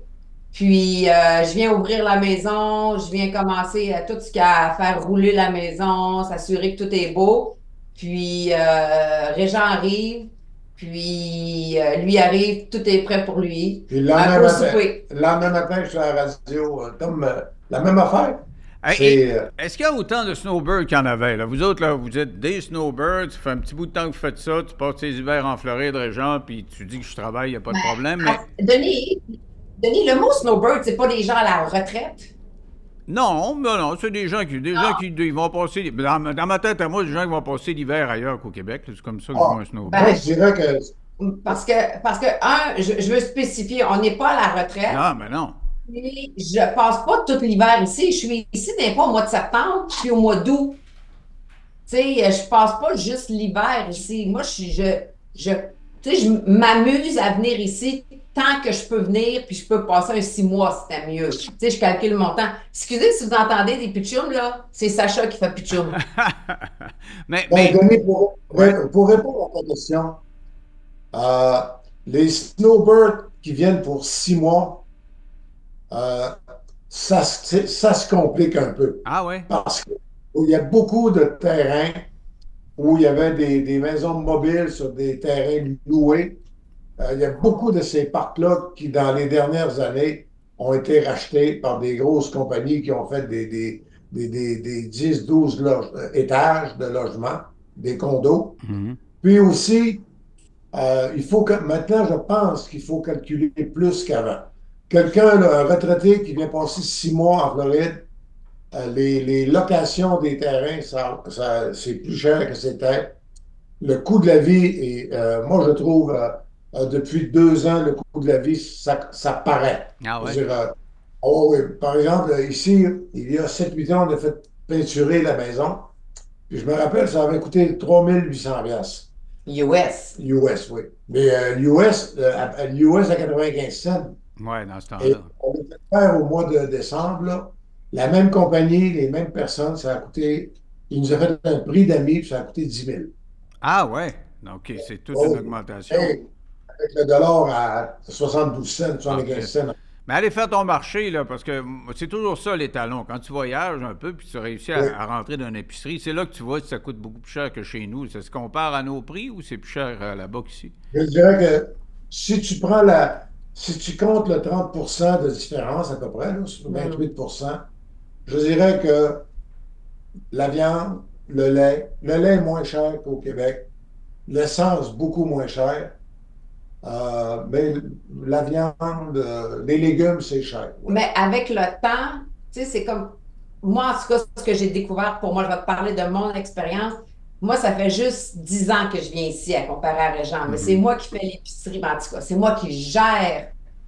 Puis je viens ouvrir la maison, je viens commencer à tout ce qu'il y a à faire rouler la maison, s'assurer que tout est beau. Puis euh, Régent arrive, puis euh, lui arrive, tout est prêt pour lui. Puis le lendemain, matin, je suis à la radio, euh, comme la même affaire. Est-ce qu'il y a autant de snowbirds qu'il y en avait? Là? Vous autres, là, vous êtes des snowbirds, ça fait un petit bout de temps que vous faites ça, tu passes tes hivers en Floride, Régent, puis tu dis que je travaille, il n'y a pas de ben, problème. Mais... Denis, Denis, le mot snowbird, c'est pas des gens à la retraite? Non, non, non, c'est des gens qui, des gens qui ils vont passer. Dans, ma tête, à moi, des gens qui vont passer l'hiver ailleurs qu'au Québec. C'est comme ça que je vois un snowboard. Ben, je dirais que. Parce que, parce que un, je, veux spécifier, on n'est pas à la retraite. Ah, mais non. Mais je passe pas tout l'hiver ici. Je suis ici des fois au mois de septembre, puis au mois d'août. Tu sais, je passe pas juste l'hiver ici. Moi, je, je, je, je m'amuse à venir ici tant que je peux venir, puis je peux passer un six mois, c'était mieux. Tu sais, je calcule mon temps. Excusez si vous entendez des pitchoums, là, c'est Sacha qui fait mais, mais... pour, pour, répondre à ta question, euh, les snowbirds qui viennent pour six mois, euh, ça, ça se complique un peu. Ah ouais? Parce qu'il y a beaucoup de terrains où il y avait des, des maisons mobiles sur des terrains loués euh, il y a beaucoup de ces parcs-là qui, dans les dernières années, ont été rachetés par des grosses compagnies qui ont fait des, des, des, des, 10, 12 euh, étages de logement, des condos. Mhm. Puis aussi, euh, il faut que maintenant, je pense qu'il faut calculer plus qu'avant. Quelqu'un, un retraité qui vient passer six mois en Floride, les, les, locations des terrains, ça, ça c'est plus cher que c'était. Le coût de la vie, et moi, je trouve euh, depuis deux ans, le coût de la vie, ça, ça paraît. Ah ouais? Euh, oh oui. Par exemple, ici, il y a 7-8 ans, on a fait peinturer la maison. Puis je me rappelle, ça avait coûté 3800 pièces. US. US, oui. Mais euh, l'US, euh, l'US à 95 cents. Oui, dans ce temps-là. on l'a fait faire au mois de décembre, là. La même compagnie, les mêmes personnes, ça a coûté. Il nous a fait un prix d'amis, puis ça a coûté 10 000. Ah ouais, OK, c'est toute Oh. une augmentation. Hey, avec le dollar à 72 cents, 75 cents. Mais allez faire ton marché, là, parce que c'est toujours ça, les talons. Quand tu voyages un peu, puis tu réussis à, Oui. à rentrer dans une épicerie, c'est là que tu vois si ça coûte beaucoup plus cher que chez nous. Ça se compare à nos prix ou c'est plus cher euh, là-bas qu'ici? Je dirais que si tu prends la. Si tu comptes le 30% de différence à peu près, là, sur 28% je dirais que la viande, le lait, le lait est moins cher qu'au Québec, l'essence beaucoup moins cher, euh, mais la viande, euh, les légumes, c'est cher. ouais. Mais avec le temps, tu sais, c'est comme. Moi, en tout cas, ce que j'ai découvert, pour moi, je vais te parler de mon expérience. Moi, ça fait juste 10 ans que je viens ici à comparer à Régent. Mais c'est moi qui fais l'épicerie, mais en tout cas, c'est moi qui gère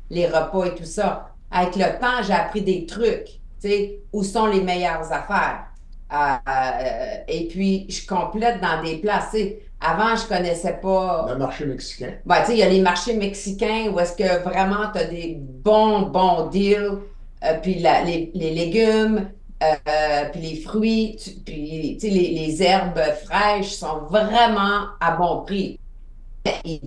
les repas et tout ça. Avec le temps, j'ai appris des trucs. Tu sais, où sont les meilleures affaires? Euh, euh, et puis, je complète dans des places. Avant, je connaissais pas. Le marché mexicain. Ben, tu sais, il y a les marchés mexicains où est-ce que vraiment tu as des bons, bons deals, euh, puis la- les, les légumes, euh, puis les fruits, tu- puis les, les herbes fraîches sont vraiment à bon prix. Mais Ils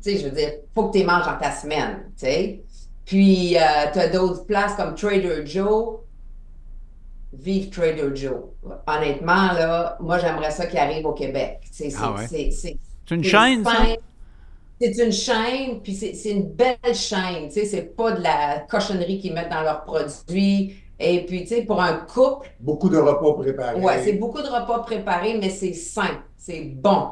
sais, je veux dire, faut que tu les manges dans ta semaine, tu sais. Puis, tu as d'autres places comme Trader Joe. Vive Trader Joe. Honnêtement, là, moi, j'aimerais ça qu'il arrive au Québec. C'est Ah ouais? c'est- une chaîne, ça? C'est une chaîne, puis c'est c'est une belle chaîne. Tu sais, c'est pas de la cochonnerie qu'ils mettent dans leurs produits. Et puis, tu sais, pour un couple, Beaucoup de repas préparés. ouais, c'est beaucoup de repas préparés, mais c'est sain, c'est bon.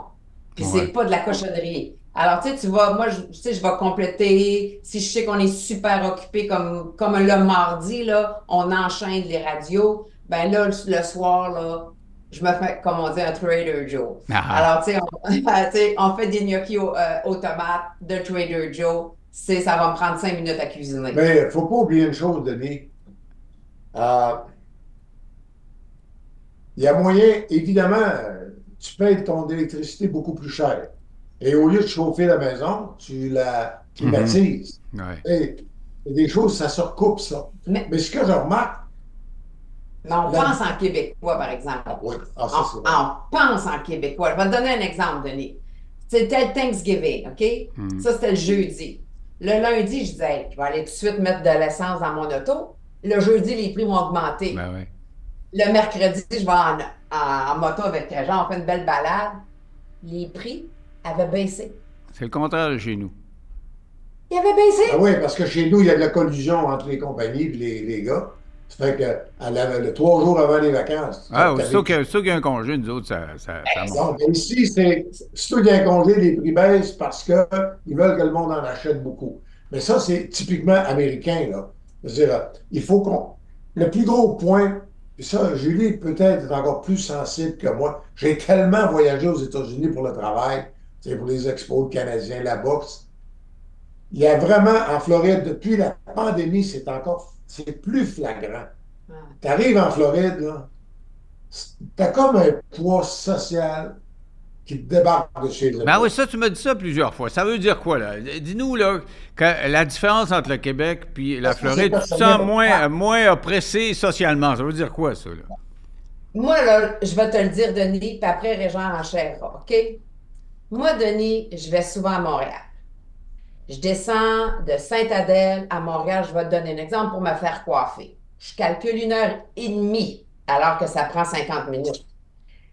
Puis Ouais. c'est pas de la cochonnerie. Alors, tu sais, tu vas, moi, je, tu sais, je vais compléter. Si je sais qu'on est super occupé, comme, comme le mardi, là, on enchaîne les radios. Ben là, le, soir, là, je me fais, comme on dit, un Trader Joe. Ah. Alors, tu sais, on, fait des gnocchis au- euh, aux tomates de Trader Joe. C'est, ça va me prendre cinq minutes à cuisiner. Mais il ne faut pas oublier une chose, Denis. Euh, il y a moyen, évidemment, tu payes ton électricité beaucoup plus cher. Et au lieu de chauffer la maison, tu la climatises. Ouais. Et, il y a des choses, ça se recoupe, ça. Mais- Mais ce que je remarque, Mais on La- pense en québécois, par exemple. oui, ah, ça, On, c'est vrai. on pense en québécois. Je vais te donner un exemple, Denis. C'était le Thanksgiving, OK? Hmm. Ça, c'était le jeudi. Le lundi, je disais, Hey, je vais aller tout de suite mettre de l'essence dans mon auto. Le jeudi, les prix vont augmenter. Ben ouais. Le mercredi, je vais en, en- en moto avec les gens, on fait une belle balade. Les prix avaient baissé. C'est le contraire de chez nous. Ils avaient baissé. Ah oui, parce que chez nous, il y a de la collusion entre les compagnies et les, les gars. Ça fait que à la- le trois jours avant les vacances. Ah, y a un congé, nous autres, ça, ça, ça monte. Donc, ici, c'est surtout qu'il y a un congé, les prix baissent parce qu'ils veulent que le monde en achète beaucoup. Mais ça, c'est typiquement américain. Là. C'est-à-dire, euh, il faut qu'on. Le plus gros point, et ça, Julie peut-être est encore plus sensible que moi. J'ai tellement voyagé aux États-Unis pour le travail, c'est pour les expos canadiens, la boxe. Il y a vraiment en Floride, depuis la pandémie, c'est encore c'est plus flagrant. Ah. Tu arrives en Floride, là, t'as comme un poids social qui te débarque de chez les Ben oui, ça, tu m'as dit ça plusieurs fois. Ça veut dire quoi, là? Dis-nous, là, que la différence entre le Québec puis la Floride, tu sens moins, moins oppressé socialement. Ça veut dire quoi, ça, là? Moi, là, je vais te le dire, Denis, puis après, Régent enchérera, OK? Moi, Denis, je vais souvent à Montréal. Je descends de Sainte-Adèle à Montréal. Je vais te donner un exemple pour me faire coiffer. Je calcule une heure et demie alors que ça prend 50 minutes.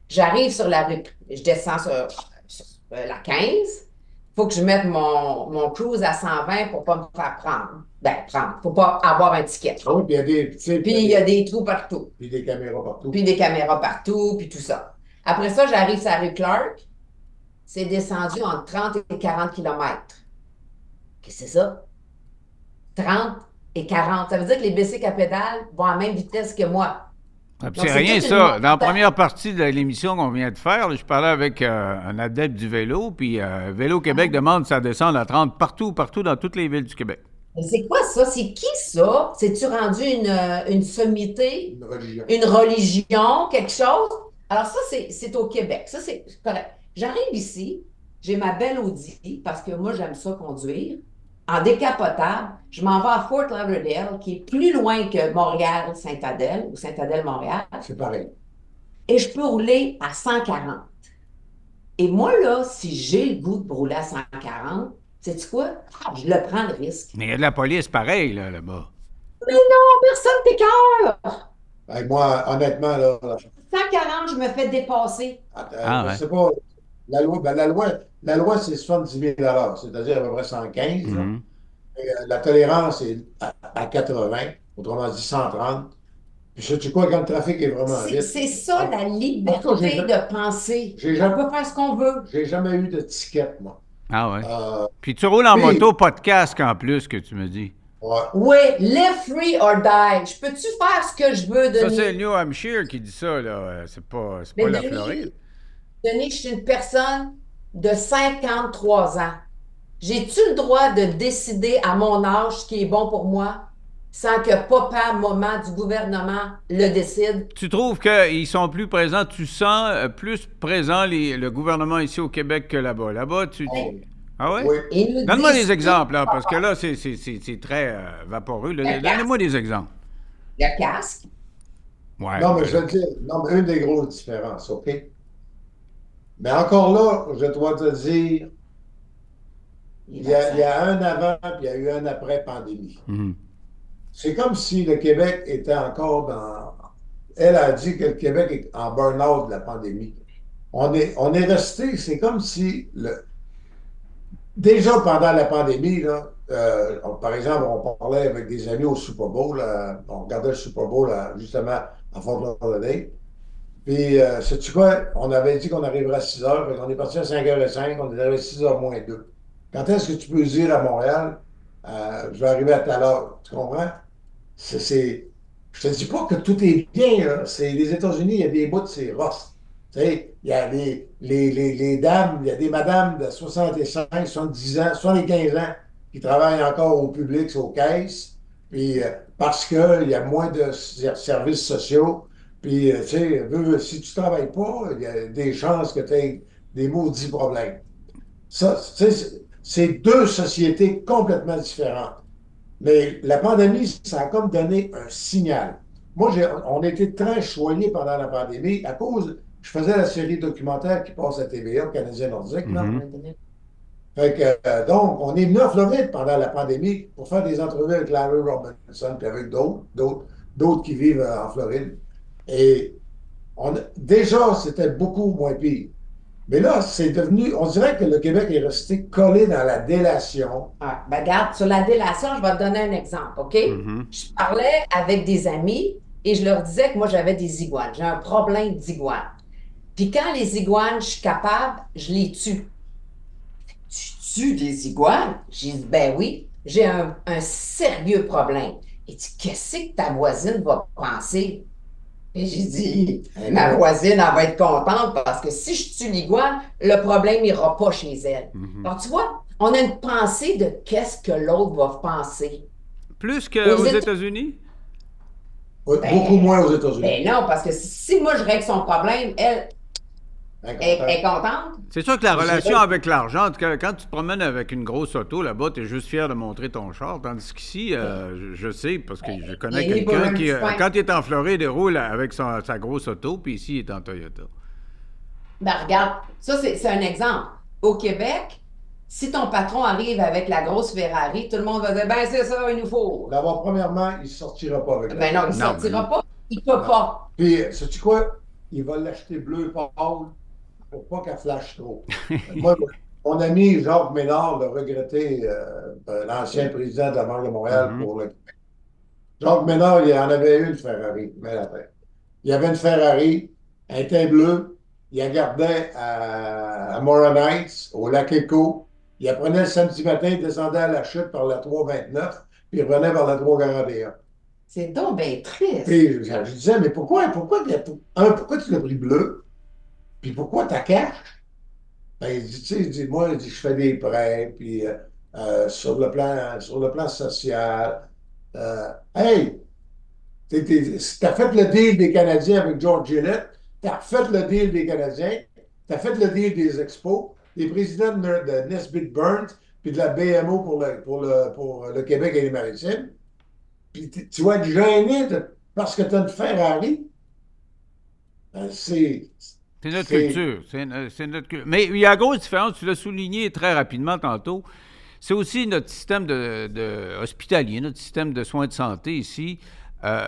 J'arrive sur la rue, je descends sur, sur, euh, la 15. Il faut que je mette mon, mon cruise à 120 pour pas me faire prendre. Ben, prendre. Faut pas avoir un ticket. Oui, puis il y a des, Puis il y a des trous partout puis des caméras partout. puis des caméras partout, puis tout ça. Après ça, j'arrive sur la rue Clark. C'est descendu entre 30 et 40 km. Qu'est-ce que c'est ça? 30 et 40. Ça veut dire que les bicycles à pédale vont à la même vitesse que moi. Ah, c'est rien, ça. Dans la première partie de l'émission qu'on vient de faire, là, je parlais avec euh, un adepte du vélo, puis euh, Vélo Québec Ah. demande ça descend à 30 partout, partout dans toutes les villes du Québec. Mais c'est quoi ça? C'est qui ça? C'est-tu rendu une, euh, une sommité, Une religion. une religion, quelque chose? Alors ça, c'est c'est au Québec. Ça, c'est correct. J'arrive ici, j'ai ma belle Audi, parce que moi, j'aime ça conduire, en décapotable. Je m'en vais à Fort Lauderdale, qui est plus loin que Montréal-Saint-Adèle ou Saint-Adèle-Montréal. C'est pareil. Et je peux rouler à 140. Et moi, là, si j'ai le goût de rouler à 140, sais-tu quoi? Je le prends le risque. Mais il y a de la police pareil, là, là-bas. Mais non, personne t'écœure! Avec moi, honnêtement, là, 140, je me fais dépasser. attends, Ah, je ouais. sais pas. La loi, ben, la loi, la loi c'est 70 000 c'est-à-dire à peu près 115. là. Mhm. Et, euh, la tolérance est à, à 80, autrement dit 130. Puis sais-tu quoi, quand le trafic est vraiment C'est vite, c'est ça, la En liberté de penser. j'ai On jamais, peut faire ce qu'on veut. j'ai jamais eu de ticket, moi. Ah ouais. Euh, Puis tu roules en moto, pas de casque en plus, que tu me dis. ouais. Oui, live free or die. Je peux-tu faire ce que je veux, Ça, Denis? c'est le New Hampshire qui dit ça, là. Euh, C'est pas, c'est pas la Floride. Denis, je suis une personne de 53 ans. J'ai-tu le droit de décider à mon âge ce qui est bon pour moi sans que papa, maman du gouvernement le décide? Tu trouves qu'ils sont plus présents, tu sens euh, plus présent les- le gouvernement ici au Québec que là-bas. Là-bas, tu... Oh, Ah ouais? oui. Donne-moi des exemples, là, parce que là, c'est- c'est c'est- c'est très euh, vaporeux. Donnez-moi des exemples. Le casque. Ouais. Non, mais je veux dire, non, mais une des grosses différences, OK? Mais encore là, je dois te dire, il y a, il y a un avant, puis il y a eu un après pandémie. Mhm. C'est comme si le Québec était encore dans. Elle a dit que le Québec est en burn-out de la pandémie. On est, on est resté, c'est comme si le. Déjà pendant la pandémie, là, euh, on- par exemple, on parlait avec des amis au Super Bowl, là, on regardait le Super Bowl là, justement à Fort Lauderdale. Puis, euh, sais-tu quoi? On avait dit qu'on arriverait à 6 heures, qu'on est parti à 5h05, on est arrivé à 6 h moins 2. Quand est-ce que tu peux dire à Montréal, euh, je vais arriver à telle heure? Tu comprends? C'est, je te dis pas que tout est bien, là. C'est les États-Unis, il y a des bouts, c'est rough. Tu sais, il y a les, les, les, les dames, il y a des madames de 65, 70 ans, 75 ans qui travaillent encore au public, aux caisses, puis euh, parce qu'il y a moins de ser- services sociaux, puis euh, tu sais, si tu travailles pas, il y a des chances que tu aies des maudits problèmes. Ça, tu sais, c'est- deux sociétés complètement différentes. Mais la pandémie, ça a comme donné un signal. Moi, on a été très choyés pendant la pandémie à cause, je faisais la série documentaire qui passe à TVA, Canadien Nordique, non? Mhm. Fait que, euh, donc, on est venu en Floride pendant la pandémie pour faire des entrevues avec Larry Robinson, puis avec d'autres, d'autres, d'autres qui vivent euh, en Floride. Et on, déjà, c'était beaucoup moins pire. Mais là, c'est devenu, on dirait que le Québec est resté collé dans la délation. Ah, ben, regarde, sur la délation, je vais te donner un exemple, OK? Mhm. Je parlais avec des amis et je leur disais que moi, j'avais des iguanes. J'ai un problème d'iguane. Puis quand les iguanes, je suis capable, je les tue. Tu tues des iguanes? J'ai dit, ben oui, j'ai un, un sérieux problème. Et dit, qu'est-ce que ta voisine va penser? Et j'ai dit, ma voisine, elle va être contente parce que si je tue l'iguane, le problème n'ira pas chez elle. Mhm. Alors, tu vois, on a une pensée de qu'est-ce que l'autre va penser. Plus qu'aux Aux Éta- États-Unis? Oui, Ben, beaucoup moins aux États-Unis. Ben non, parce que si, si moi je règle son problème, elle est, contente. C'est sûr que la relation avec l'argent, que- quand tu te promènes avec une grosse auto là-bas, tu es juste fier de montrer ton char. Tandis qu'ici, euh, je, je sais, parce que je connais quelqu'un un qui, euh, quand il est en Floride, il roule avec son- sa grosse auto, puis ici, il est en Toyota. Ben regarde, ça c'est un exemple. Au Québec, si ton patron arrive avec la grosse Ferrari, tout le monde va dire ben c'est ça, il nous faut. D'abord, premièrement, il ne sortira pas avec Ben non, il ne sortira ben pas. Il peut pas. Puis, sais-tu quoi? Il va l'acheter bleu pâle pour pas qu'elle flash trop. Moi, mon ami Jacques Ménard l'a regretté, euh, euh, l'ancien président de la Banque de Montréal Mhm. pour le Québec. Jacques Ménard, il en avait une Ferrari, mais la tête. Il y avait une Ferrari, elle était bleue, il la gardait à, à Morin Heights, au lac Éco. Il la prenait le samedi matin, il descendait à la chute par la 329, puis il revenait par la 341. C'est donc bien triste. Puis je, je disais, mais pourquoi, pourquoi, un, pourquoi tu l'as pris bleu? Puis pourquoi ta cache? Ben, il dit, tu sais, moi, je fais des prêts, puis euh, euh, sur, le plan, sur le plan social. euh, hey, t'as fait le deal des Canadiens avec George Gillette, t'as fait le deal des Canadiens, t'as fait le deal des expos, des présidents de, de Nesbitt Burns, puis de la BMO pour le, pour le, pour le Québec et les Maritimes. Puis tu vas être gêné parce que tu as une Ferrari. Ben, c'est. C'est notre culture. C'est notre. Mais il y a une grosse différence, tu l'as souligné très rapidement tantôt. C'est aussi notre système de, de- hospitalier, notre système de soins de santé ici. Euh,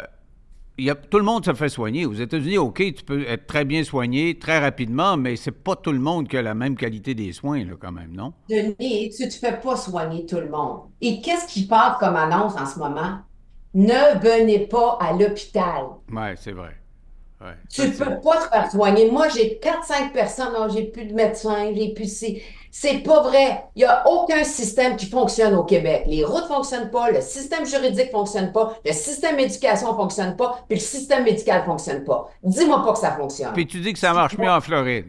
il y a, tout le monde se fait soigner. Aux États-Unis, OK, tu peux être très bien soigné très rapidement, mais c'est pas tout le monde qui a la même qualité des soins, là, quand même, non? Denis, tu ne fais pas soigner tout le monde. Et qu'est-ce qui part comme annonce en ce moment? Ne venez pas à l'hôpital. Oui, c'est vrai. Ouais. Tu ne peux pas te faire soigner. Moi, j'ai 4-5 personnes, non, j'ai plus de médecin, j'ai plus ci. C'est pas vrai. Il n'y a aucun système qui fonctionne au Québec. Les routes ne fonctionnent pas, le système juridique ne fonctionne pas, le système d'éducation ne fonctionne pas, puis le système médical ne fonctionne pas. Dis-moi pas que ça fonctionne. Puis tu dis que ça marche mieux en Floride.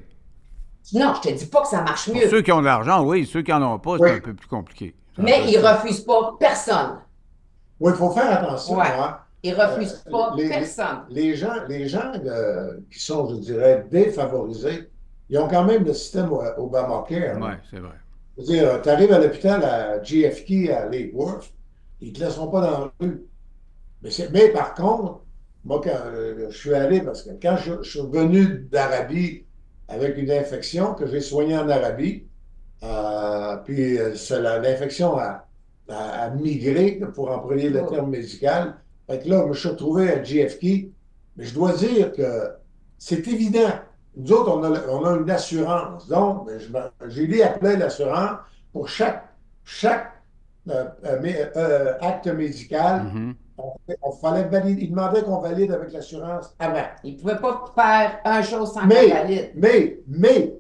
Non, je te dis pas que ça marche Pour mieux. ceux qui ont de l'argent, oui. Ceux qui n'en ont pas, c'est Oui. un peu plus compliqué. Mais ils refusent pas personne. Oui, il faut faire attention. Ouais. hein. Ils refusent Euh, pas les- personne. Les gens, les gens euh, qui sont, je dirais, défavorisés, ils ont quand même le système Obamacare. hein. Oui, c'est vrai. Je veux dire, tu arrives à l'hôpital à JFK, à Lake Worth, ils ne te laisseront pas dans la rue. Mais, c'est- mais par contre, moi, quand euh, je suis allé, parce que quand je, je suis revenu d'Arabie avec une infection que j'ai soignée en Arabie, euh, puis euh, c'est la- l'infection a, a- a migré, pour employer le Oh. terme médical. Fait que là, je me suis retrouvé à JFK, mais je dois dire que c'est évident. Nous autres, on a, on a une assurance. Donc, ben, j'ai dit appeler l'assurance pour chaque, chaque euh, euh, euh, acte médical. Mhm. On, on fallait valider, ils demandaient qu'on valide avec l'assurance avant. Ils ne pouvaient pas faire un chose sans qu'elle valide. Mais, mais,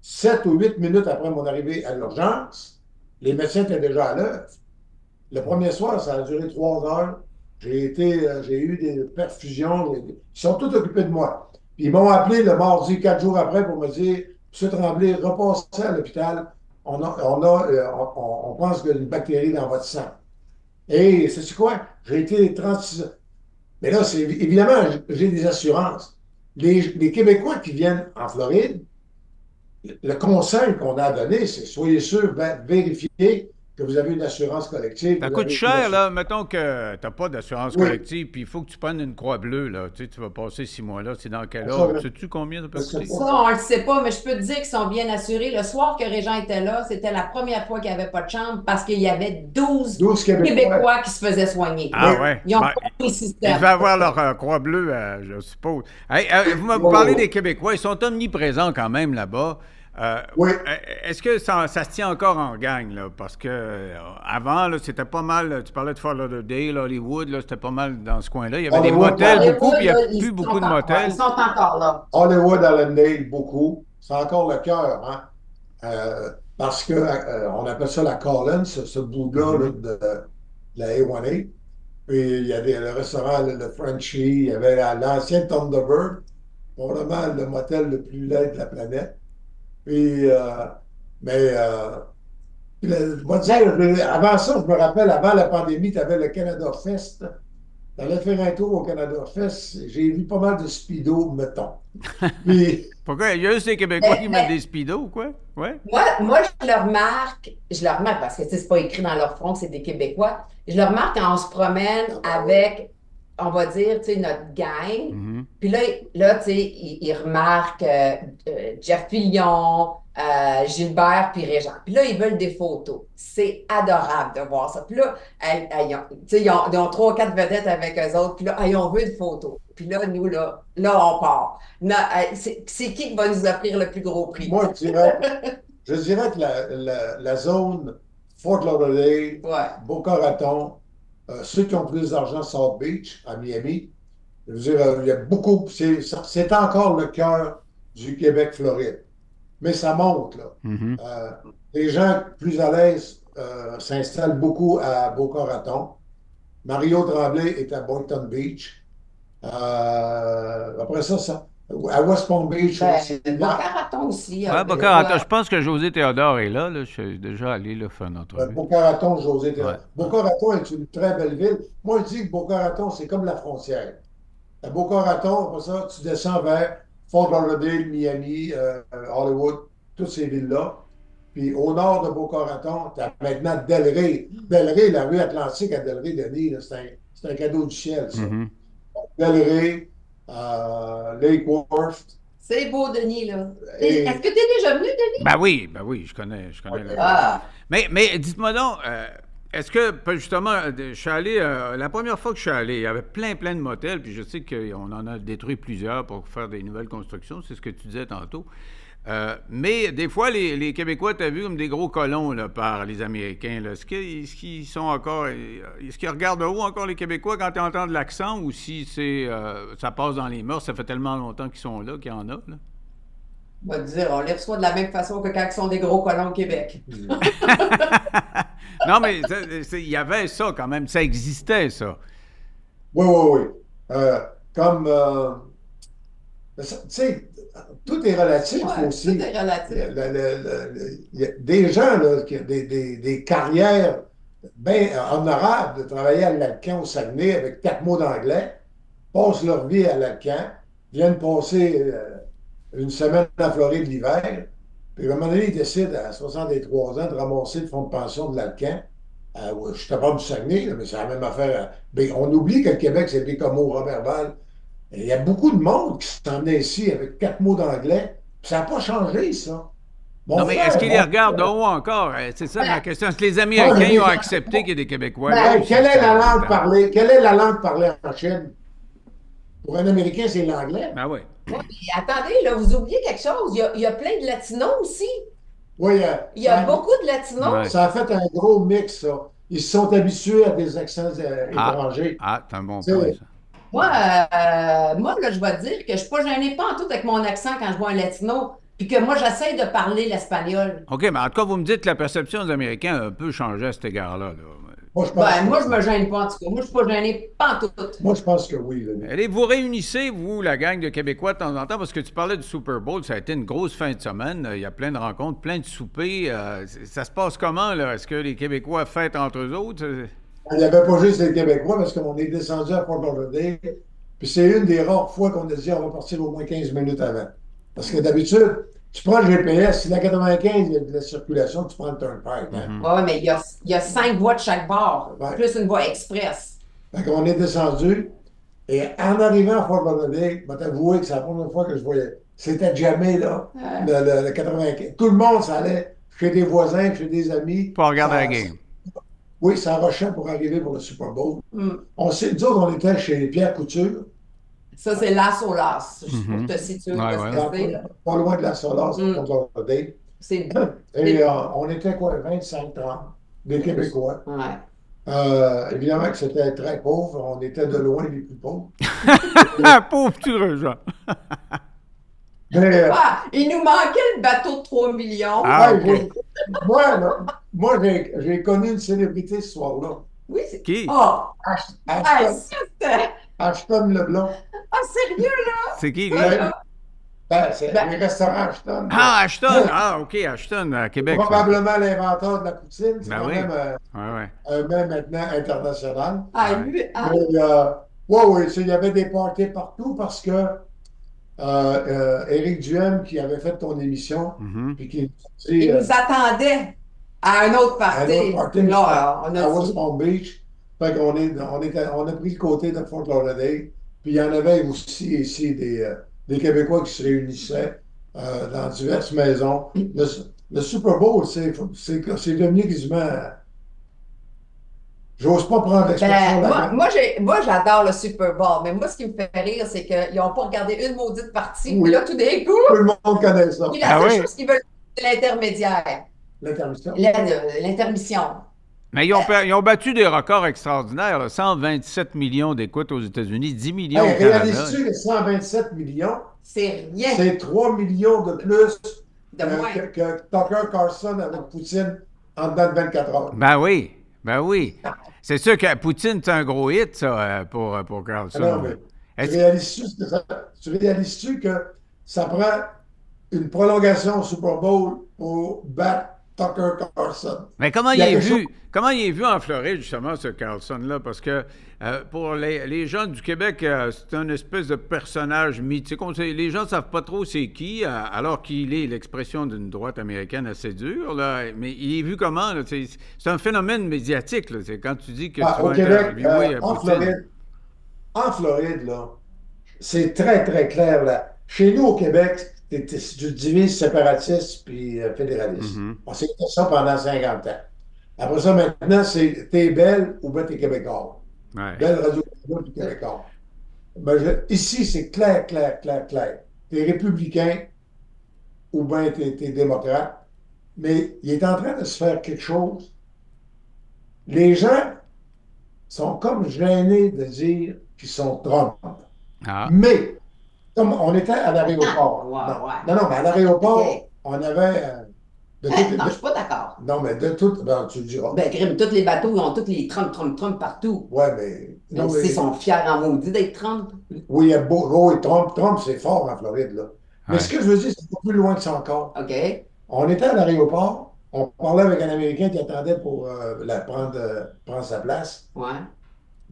sept ou huit minutes après mon arrivée à l'urgence, les médecins étaient déjà à l'œuvre. Le premier soir, ça a duré trois heures. J'ai été, euh, j'ai eu des perfusions. Ils sont tous occupés de moi. Puis ils m'ont appelé le mardi, quatre jours après, pour me dire, Monsieur Tremblay, repassez à l'hôpital. On, a, on, a, euh, on, pense qu'il y a une bactérie dans votre sang. Et c'est quoi? J'ai été 36 Mais là, c'est évidemment, j'ai des assurances. Les, les Québécois qui viennent en Floride, le conseil qu'on a donné, c'est soyez sûr, vérifiez que vous avez une assurance collective. Ça vous coûte cher, assurance- là. Mettons que tu n'as pas d'assurance Oui. collective, puis il faut que tu prennes une croix bleue, là. Tu sais, tu vas passer six mois là. C'est dans quel ordre? Sais-tu combien ça peut coûter? Ça, on ne le sait pas, mais je peux te dire qu'ils sont bien assurés. Le soir que Régent était là, c'était la première fois qu'il n'y avait pas de chambre parce qu'il y avait 12 12 Québécois. Québécois qui se faisaient soigner. Ah ouais. Ils ont Ben, pas pris le Ils système. devaient avoir leur euh, croix bleue, euh, je suppose. Hey, euh, vous me Ouais, parlez des Québécois. Ils sont omniprésents quand même là-bas. Euh, Oui. euh, Est-ce que ça, ça se tient encore en gang, là? Parce que euh, avant, là, c'était pas mal. Tu parlais de Fort Lauderdale, Hollywood, là, c'était pas mal dans ce coin-là. Il y avait des motels Hollywood, beaucoup, puis il n'y a plus sont beaucoup de motels. Ils sont encore là. Hollywood, Allendale, beaucoup. C'est encore le cœur, hein? Euh, parce que euh, on appelle ça la Collins, ce, ce bout-là là, de, de la A1A. Puis il y a des, le restaurant, le, le Frenchie, il y avait la- l'ancien Thunderbird, probablement le motel le plus laid de la planète. Puis, euh, mais, euh, te dire, avant ça, je me rappelle, avant la pandémie, tu avais le Canada Fest. Tu allais faire un tour au Canada Fest, j'ai vu pas mal de speedo, mettons. Puis, Pourquoi? Il y a juste les Québécois qui mettent des speedos, quoi? Ouais. Moi, moi, je le remarque, je le remarque parce que c'est pas écrit dans leur front que c'est des Québécois. Je le remarque quand on se promène avec, on va dire, tu sais, notre gang. Mhm. Puis là, là tu sais, ils, ils remarquent euh, euh, Jeff Fillion, euh, Gilbert, puis Régent. Puis là, ils veulent des photos. C'est adorable de voir ça. Puis là, elles- elles ont- ils, ont, ils ont trois, quatre vedettes avec eux autres. Puis là, elles on veut une photo. Puis là, nous, là, là, on part. C'est c'est qui qui va nous offrir le plus gros prix? moi, je dirais, je dirais que la, la- la zone Fort Lauderdale, Ouais. Boca Raton, euh, ceux qui ont plus d'argent, South Beach, à Miami, je veux dire, euh, il y a beaucoup, c'est encore le cœur du Québec-Floride. Mais ça monte, là. Mhm. Euh, les gens plus à l'aise euh, s'installent beaucoup à Boca Raton. Mario Tremblay est à Boynton Beach. Après ça, ça, à West Palm Beach Ben, aussi. Boca Raton aussi. Ouais, euh, Boca Raton, ouais. je pense que José Théodore est là. là. Je suis déjà allé là, faire une Euh, entrevue. Boca Raton, José. Ouais. Boca Raton est une très belle ville. Moi, je dis que Boca Raton, c'est comme la frontière. À Boca Raton, après ça, tu descends vers Fort Lauderdale, Miami, euh, Hollywood. toutes ces villes-là. Puis au nord de Boca Raton, tu as maintenant Delray. Delray, la rue Atlantique à Delray, Denis, c'est un, un, cadeau du ciel, ça. Mm-hmm. Delray, euh, Lake Worth. C'est beau, Denis, là. Est-ce que tu es déjà venu, Denis? Ben oui, ben oui, je connais. Je connais ah. Mais, mais dites-moi donc, euh, est-ce que, justement, je suis allé, euh, la première fois que je suis allé, il y avait plein, plein de motels, puis je sais qu'on en a détruit plusieurs pour faire des nouvelles constructions, c'est ce que tu disais tantôt. Euh, mais des fois, les, Québécois, tu as vu comme des gros colons là, par les Américains. Est-ce qu'ils sont encore. Est-ce qu'ils regardent haut encore les Québécois quand ils entendent l'accent ou si c'est euh, ça passe dans les mœurs? Ça fait tellement longtemps qu'ils sont là qu'il y en a. Là? On va dire, on les reçoit de la même façon que quand ils sont des gros colons au Québec. non, mais il y avait ça quand même. Ça existait, ça. Oui, oui, oui. Euh, comme. tu sais, tout est relatif aussi. Tout est relatif. Il y a des gens là, qui ont des, des, des carrières bien honorables de travailler à l'Alcan au Saguenay avec quatre mots d'anglais, passent leur vie à l'Alcan, viennent passer euh, une semaine en Floride l'hiver, puis à un moment donné, ils décident à 63 ans de ramasser le fonds de pension de l'Alcan. Euh, je ne pas du Saguenay, mais c'est la même affaire. Ben, on oublie que le Québec, c'est des comme Robert Val, il y a beaucoup de monde qui s'en est ici avec quatre mots d'anglais. Ça n'a pas changé, ça. non, mais est-ce qu'ils les regardent de haut encore? Euh, c'est ça ma question. Est-ce que les Américains ont accepté qu'il y ait des Québécois? Ben, quelle, est la langue parlée, quelle est la langue parlée en Chine? Pour un Américain, c'est l'anglais. Ben oui. attendez, là, vous oubliez quelque chose. Il y a, plein de Latinos aussi. Oui, il y a beaucoup de Latinos. Ça a fait un gros mix, ça. Ils se sont habitués à des accents euh, ah. étrangers. Ah, c'est un bon point, ça. Moi, euh, moi là, je vais te dire que je ne suis pas gênée pas en tout avec mon accent quand je vois un latino, puis que moi, j'essaie de parler l'espagnol. OK, mais en tout cas, vous me dites que la perception des Américains a un peu changé à cet égard-là. Moi, je ben, moi, je me gêne pas en tout cas. Moi, je suis pas gêné pas en tout. Moi, je pense que oui. Allez, vous réunissez, vous, la gang de Québécois, de temps en temps, parce que tu parlais du Super Bowl, ça a été une grosse fin de semaine. Il y a plein de rencontres, plein de soupers. Euh, ça se passe comment, là? Est-ce que les Québécois fêtent entre eux autres? Il n'y avait pas juste les Québécois, parce qu'on est descendu à Fort Lauderdale puis c'est une des rares fois qu'on a dit on va partir au moins 15 minutes avant. Parce que d'habitude, tu prends le GPS, si la 95, il y a de la circulation, tu prends le turnpike. Hein? Mm-hmm. Oui, mais il y, a, il y, a, cinq voies de chaque bord, plus une voie express. Fait qu'on est descendu, et en arrivant à Fort Lauderdale, je vais t'avouer que c'est la première fois que je voyais. C'était jamais là, le, 95. Tout le monde, ça allait chez des voisins, chez des amis. Pour regarder la game. Oui, ça rushait pour arriver pour le Super Bowl. Mm. On s'est dit, on était chez Pierre Couture. Ça, c'est la Solas, mm -hmm. pour te situer. Ouais, ouais. Pas, loin de la Solas, mm. C'est Et euh, on était quoi, 25, 30, des Québécois. Ouais. Euh, évidemment que c'était très pauvre. On était de loin les plus pauvres. pauvre, tu Jean. Euh, ah, il nous manquait le bateau de 3 millions. Ah, moi, moi j'ai connu une célébrité ce soir-là. Oui, c'est qui? Oh, Ashton, ah, Ashton Leblanc. Ah, sérieux, là? C'est qui, lui? Ben, c'est ben, les restaurants Ashton. Ah, Ashton! Ah, OK, Ashton, à Québec. Probablement l'inventeur de la poutine. C'est ben quand oui. même euh, ouais, ouais. un même maintenant international. Ah, lui, ah. Mais, euh, ouais, oui, il y avait des parties partout parce que euh, euh, Éric Duhem qui avait fait ton émission. Mm -hmm. qui, il nous attendait à un autre party. Un autre party là, on a à West Beach. Fait qu'on est, on, est, on a pris le côté de Fort Lauderdale. Puis il y en avait aussi ici des, euh, des Québécois qui se réunissaient euh, dans diverses maisons. Le, le Super Bowl, c'est devenu quasiment J'ose pas prendre l'expression. Ben, moi, moi, j'adore le Super Bowl, mais moi, ce qui me fait rire, c'est qu'ils n'ont pas regardé une maudite partie. Oui. Là, tout d'un coup. Tout le monde connaît ça. la ah seule oui? chose qu'ils veulent, c'est l'intermédiaire. L'intermission. L'intermission. Mais ils ont, ils ont, battu des records extraordinaires. Là. 127 millions d'écoutes aux États-Unis, 10 millions hey, au Canada. Réalises-tu que 127 millions? C'est rien. C'est 3 millions de plus de que, que, que, Tucker Carlson avec Poutine en dedans de 24 heures. Ben oui. Ben oui. C'est sûr que Poutine, c'est un gros hit, ça, euh, pour, euh, pour Carlson. Mais tu réalises-tu que, réalises que ça prend une prolongation au Super Bowl pour battre Tucker Carlson. Mais comment Il est vu, comment il est vu en Floride, justement, ce Carlson-là? Parce que euh, pour les, les gens du Québec, euh, c'est un espèce de personnage mythique. On sait- les gens ne savent pas trop c'est qui, euh, alors qu'il est l'expression d'une droite américaine assez dure. Là. Mais il est vu comment? là? C'est un phénomène médiatique. là. C'est quand tu dis que Ah, tu au vas Québec, interviewer en. Floride, en Floride, là, c'est très, très clair. Là. Chez nous, au Québec, tu divises séparatiste puis euh, fédéraliste. Mhm. On s'est fait ça pendant 50 ans. Après ça, maintenant, c'est t'es belle ou bien t'es québécois. Ouais. Belle puis québécois. Ben, je- ici, c'est clair, clair, clair, clair. T'es républicain ou bien t'es t'es démocrate. Mais il est en train de se faire quelque chose. Les gens sont comme gênés de dire qu'ils sont Trump. Ah. Mais, comme on était à l'aéroport. Ouais, non, ouais. non, non, mais à l'aéroport, on avait euh, de non, je suis pas d'accord. Non, mais de toutes. Ben, tu le diras. Ben, Grim, tous les bateaux, ils ont tous les Trump, Trump, Trump partout. ouais, mais. Mais non, mais- ils sont fiers en maudit d'être Trump. Oui, il y a beau. oh, et Trump, Trump, c'est fort en Floride, là. Mais Ouais. ce que je veux dire, c'est pas plus loin que ça encore. OK? On était à l'aéroport, on parlait avec un Américain qui attendait pour euh, la prendre, euh, prendre sa place. Ouais.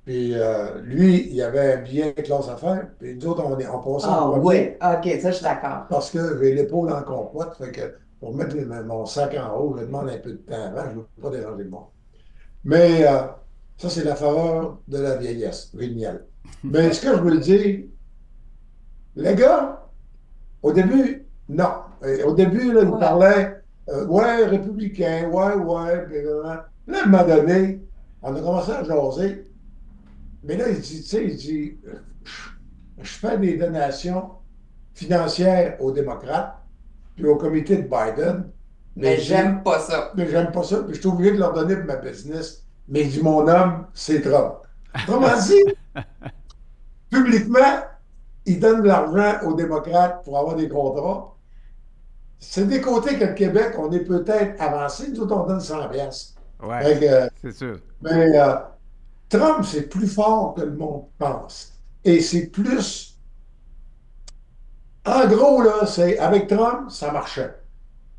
Puis euh, lui, il avait un billet classe affaires. Puis nous autres, on, est, on passait Ah, en oui. OK, ça, je suis d'accord. parce que j'ai l'épaule en compote. Fait que pour mettre mon sac en haut, je demande un peu de temps avant. Je ne veux pas déranger le monde. Mais euh, ça, c'est la faveur de la vieillesse. Génial. Mais ce que je veux dire, les gars, au début, non. Et au début, là, ils Ouais. parlaient, euh, ouais, républicain, ouais, ouais. Puis, là, à un moment donné, on a commencé à jaser. Mais là, il dit, tu sais, il dit, euh, je- fais des donations financières aux démocrates, puis au comité de Biden. Mais j'aime pas ça. mais j'aime pas ça, puis je suis obligé de leur donner pour ma business. Mais il dit, mon homme, c'est Trump. Autrement dit, publiquement, il donne de l'argent aux démocrates pour avoir des contrats. C'est des côtés que le Québec, on est peut-être avancé. Nous autres, on donne 100 piastres. Ouais, euh, c'est sûr. mais euh, Trump, c'est plus fort que le monde pense. Et c'est plus. En gros, là, c'est avec Trump, ça marchait.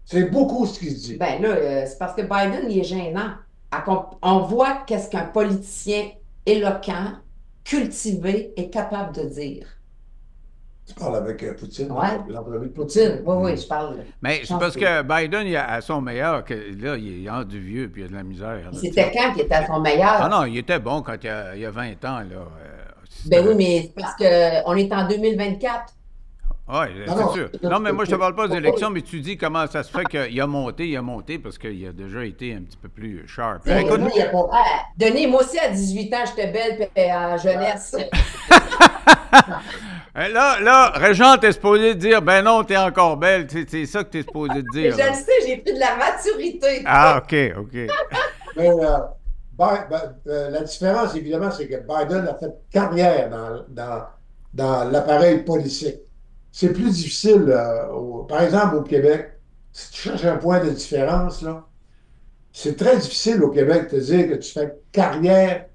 C'est beaucoup ce qu'il dit. Ben là, euh, c'est parce que Biden, il est gênant. On voit qu'est-ce qu'un politicien éloquent, cultivé, est capable de dire. Tu parles avec euh, Poutine, Ouais. l'entrevue de Poutine. Poutine, oui, oui, je parle. Mais c'est parce que- Biden, il a, à son meilleur, que là, il est en du vieux, puis il a de la misère. C'était quand qu'il était à son meilleur? Ah non, il était bon quand il y a, il y a 20 ans, là. euh, Ben oui, mais c'est parce qu'on est en 2024. Oui, c'est non, sûr. Non, mais moi, je te parle pas d'élection, mais tu dis comment ça se fait qu'il a monté, il a monté parce qu'il a déjà été un petit peu plus sharp. Sais, Écoute, moi, il y a pas- Ah, Denis, moi aussi, à 18 ans, j'étais belle puis en jeunesse. hein, là, là, Régent, t'es supposé dire, ben non, t'es encore belle. C'est c'est ça que t'es supposé dire. je le sais, j'ai pris de la maturité. Ah, OK, OK. Mais euh, euh, la différence, évidemment, c'est que Biden a fait carrière dans, dans, dans l'appareil politique. C'est plus difficile, euh, au- par exemple, au Québec, si tu cherches un point de différence, là, c'est très difficile au Québec de te dire que tu fais carrière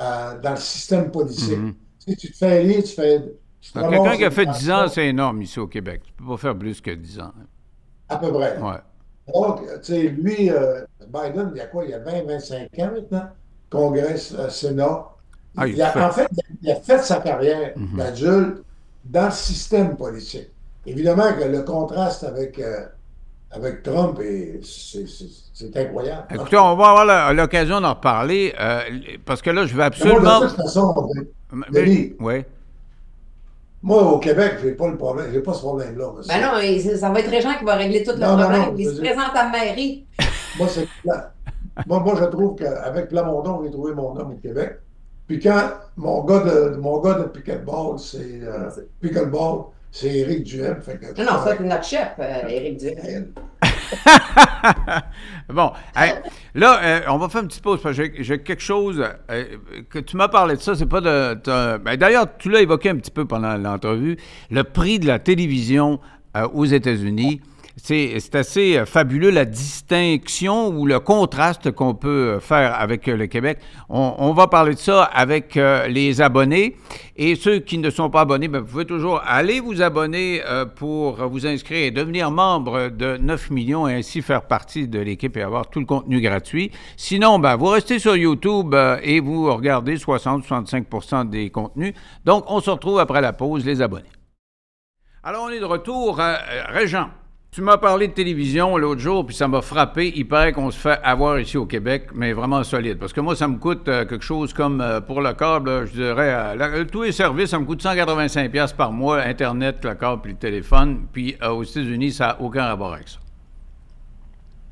euh, dans le système politique. Mhm. Tu sais, tu te fais élire, tu fais. Donc, Quelqu'un qui a fait 10 ans, c'est énorme ici au Québec. Tu peux pas faire plus que 10 ans. À peu près. Ouais. Donc, tu sais, lui, euh, Biden, il y a quoi? Il y a 20, 25 ans maintenant, Congrès, Sénat. Ah, il il a, fait. en fait, il a fait sa carrière Mhm. d'adulte dans le système politique. Évidemment que le contraste avec, euh, avec Trump, est- c'est incroyable. Écoutez, on va avoir l'occasion d'en reparler euh, parce que là, je vais Mais moi, absolument. de toute façon, Mais- Denis. Oui. moi, au Québec, j'ai pas le problème, j'ai pas ce problème-là. Ben non, ça va être Régent qui va régler Non, non, problèmes. non, Il se présente à la mairie. Moi, moi, moi, je trouve qu'avec Plamondon, j'ai trouvé mon homme au Québec. Puis quand mon gars de, mon gars de pickleball, c'est euh, pickleball, c'est Éric Duhem. Fait que, Non, non, c'est notre chef, euh, Éric Duhem. bon, hey, là, euh, on va faire une petite pause parce que j'ai- quelque chose euh, que tu m'as parlé de ça. C'est pas de. de- ben, D'ailleurs, tu l'as évoqué un petit peu pendant l'entrevue. Le prix de la télévision euh, aux États-Unis. C'est assez euh, fabuleux la distinction ou le contraste qu'on peut faire avec le Québec. On, va parler de ça avec les abonnés. Et ceux qui ne sont pas abonnés, ben, vous pouvez toujours aller vous abonner pour vous inscrire et devenir membre de 9 millions et ainsi faire partie de l'équipe et avoir tout le contenu gratuit. Sinon, ben, vous restez sur YouTube et vous regardez 60-65% des contenus. Donc, on se retrouve après la pause, les abonnés. Alors, on est de retour. Euh, Régent, tu m'as parlé de télévision l'autre jour, puis ça m'a frappé. Il paraît qu'on se fait avoir ici au Québec, mais vraiment solide. Parce que moi, ça me coûte euh, quelque chose comme, euh, pour le câble, je dirais, tous les services, ça me coûte 185$ par mois, Internet, le câble, puis le téléphone. Puis aux États-Unis, ça n'a aucun rapport avec ça.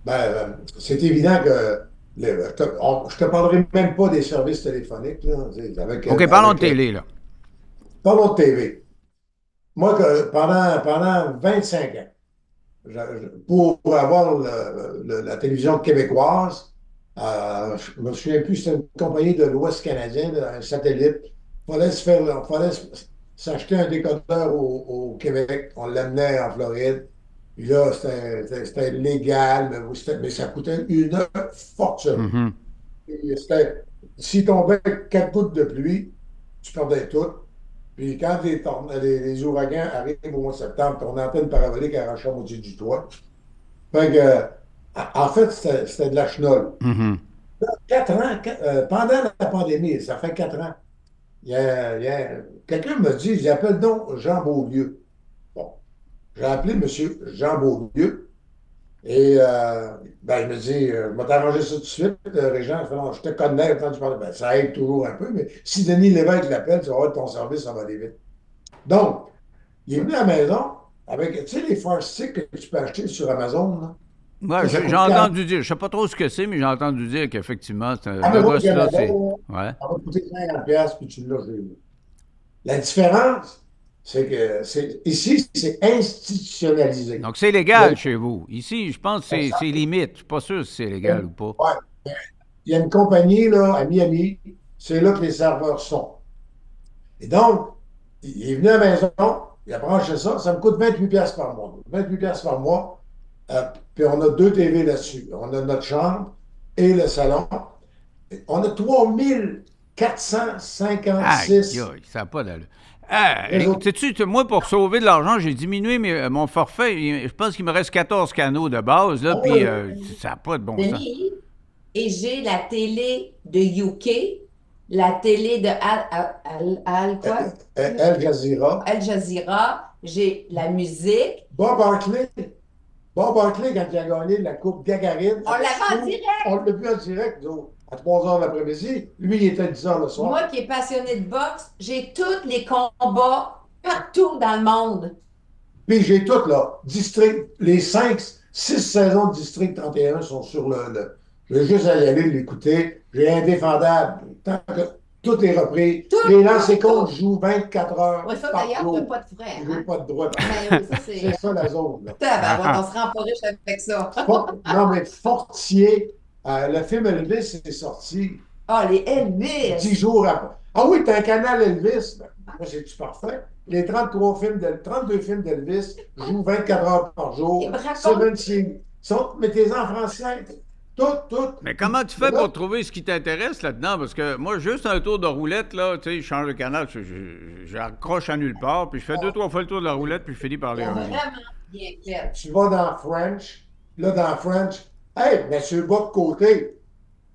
Ben, c'est évident que je ne te parlerai même pas des services téléphoniques. OK, parlons de télé, là. Parlons de TV. Moi, pendant, pendant 25 ans, pour avoir la télévision québécoise, euh, je me souviens plus, c'était une compagnie de l'Ouest canadien, un satellite. Il fallait se faire, fallait s'acheter un décodeur au, Québec. On l'amenait en Floride. Puis là, c'était légal, mais, ça coûtait une fortune. Mm-hmm. S'il tombait quatre gouttes de pluie, tu perdais tout. Puis quand les, ouragans arrivent au mois de septembre, ton antenne parabolique arrache la moitié du toit. Fait que, en fait, c'était de la chenole. Mm-hmm. Quatre ans, euh, pendant la pandémie, ça fait quatre ans, il y a, quelqu'un me dit, j'appelle donc Jean Beaulieu. Bon, j'ai appelé M. Jean Beaulieu. Et euh, ben, il me dit, euh, je vais t'arranger ça tout de suite, euh, Régent. je te connais, tu parles. Ben, ça aide toujours un peu, mais si Denis Lévesque l'appelle, tu vas voir ton service, ça va aller vite. Donc, il est venu à la maison avec, tu sais, les Sticks que tu peux acheter sur Amazon. Là? Ouais, j'ai entendu dire, je ne sais pas trop ce que c'est, mais j'ai entendu dire qu'effectivement, c'est un. Ah, là, c'est. Ouais. Ça va te coûter 50$, puis tu l'as. La différence, c'est que ici, c'est institutionnalisé. Donc, c'est légal chez vous. Ici, je pense que c'est, limite. Je ne suis pas sûr si c'est légal ou pas. Ouais. Il y a une compagnie là, à Miami, c'est là que les serveurs sont. Et donc, il est venu à la maison, il a branché ça, ça me coûte 28$ par mois. 28$ par mois. Euh, puis on a deux TV là-dessus. On a notre chambre et le salon. On a 3456. Aïe, ça n'a pas d'allure. Ah, sais-tu, moi, pour sauver de l'argent, j'ai diminué euh, mon forfait. Je pense qu'il me reste 14 canaux de base, là, puis euh, ça n'a pas de bon sens. Et j'ai la télé de UK, la télé de Al, quoi? Al Jazeera. Al Jazeera. J'ai la musique. Bob Barkley. Bob Barkley, quand il a gagné la Coupe Gagarine. On l'a vu en direct. On l'a vu en direct, nous à 3 heures l'après-midi. Lui, il était à 10 heures le soir. Moi qui est passionné de boxe, j'ai tous les combats partout dans le monde. Puis j'ai tout, là. District, les 5, 6 saisons de District 31 sont sur le. je vais juste aller l'écouter. J'ai indéfendable. Tant que tout est repris. les lancers comptes jouent 24 heures. Oui, ça d'ailleurs, tu n'as pas de frais. Je hein? pas de droit. c'est ça la zone. Là. on se rend pas riche avec ça. non, mais Fortier, euh, le film Elvis est sorti. Ah, les Elvis! Dix jours après. Ah oui, t'as un canal Elvis. Ben, moi, c'est-tu parfait? Les 33 films de, 32 films d'Elvis jouent 24 heures par jour. Sont, mais t'es en français. Tout, tout. Mais comment tu fais pour trouver ce qui t'intéresse là-dedans? Parce que moi, juste un tour de roulette, là, tu sais, je change de canal, j'accroche à nulle part, puis je fais deux, trois fois le tour de la roulette, puis je finis par les Vraiment bien clair. Tu vas dans French, là, dans French, Hey, M. Bob Côté,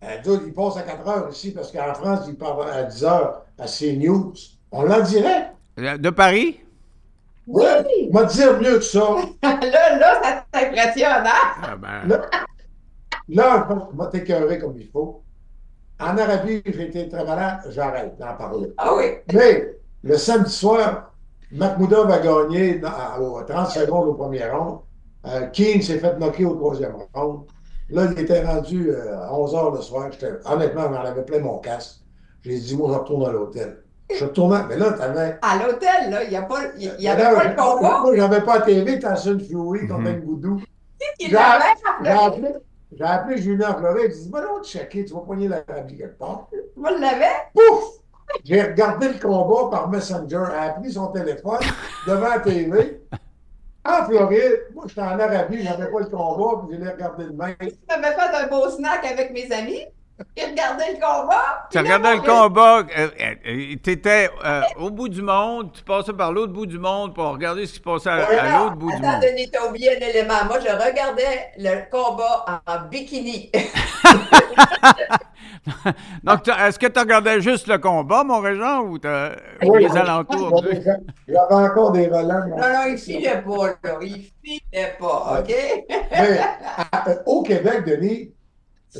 euh, il passe à 4 heures ici parce qu'en France, il part à 10 heures à CNews. On l'en dirait. De Paris? Oui! Il m'a dire mieux que ça. là, là, ça t'impressionne, hein? Ah ben... Là, là je vais t'écœurer comme il faut. En Arabie, j'ai été très malade, j'arrête d'en parler. Ah oui? Mais le samedi soir, Mahmoudov a gagné à 30 secondes au premier round. Euh, Keane s'est fait knocker au troisième round. Là, il était rendu euh, à 11 h le soir. Honnêtement, j'en avais plein mon casque. J'ai dit, moi, je retourne à l'hôtel. Je retournais, mais là, t'avais. À l'hôtel, là, il n'y a pas, il y avait pas le combat. Moi, j'avais pas la TV, t'as une Fury contre un goudou. J'ai appelé, j'ai appelé Julien Fleury, il dit, va donc checker, tu vas poigner la vie quelque part. Moi, je l'avais. Pouf! J'ai regardé le combat par Messenger, elle a pris son téléphone devant la TV. En Floride, moi, j'étais en Arabie, j'avais pas le combat, puis j'ai regardé le même. Tu m'avais fait un beau snack avec mes amis? Ils regardaient le combat. Tu regardais le combat, tu étais au bout du monde, tu passais par l'autre bout du monde pour regarder ce qui se passait à, l'autre bout du Attends, monde. Denis, t'as oublié un élément. Moi, je regardais le combat en bikini. Donc, est-ce que tu regardais juste le combat, mon régent, ou t'as Oui, les oui. alentours? J'avais encore des relents. Non, non, il filait pas, là. Il filait pas, OK? Mais à- à- au Québec, Denis,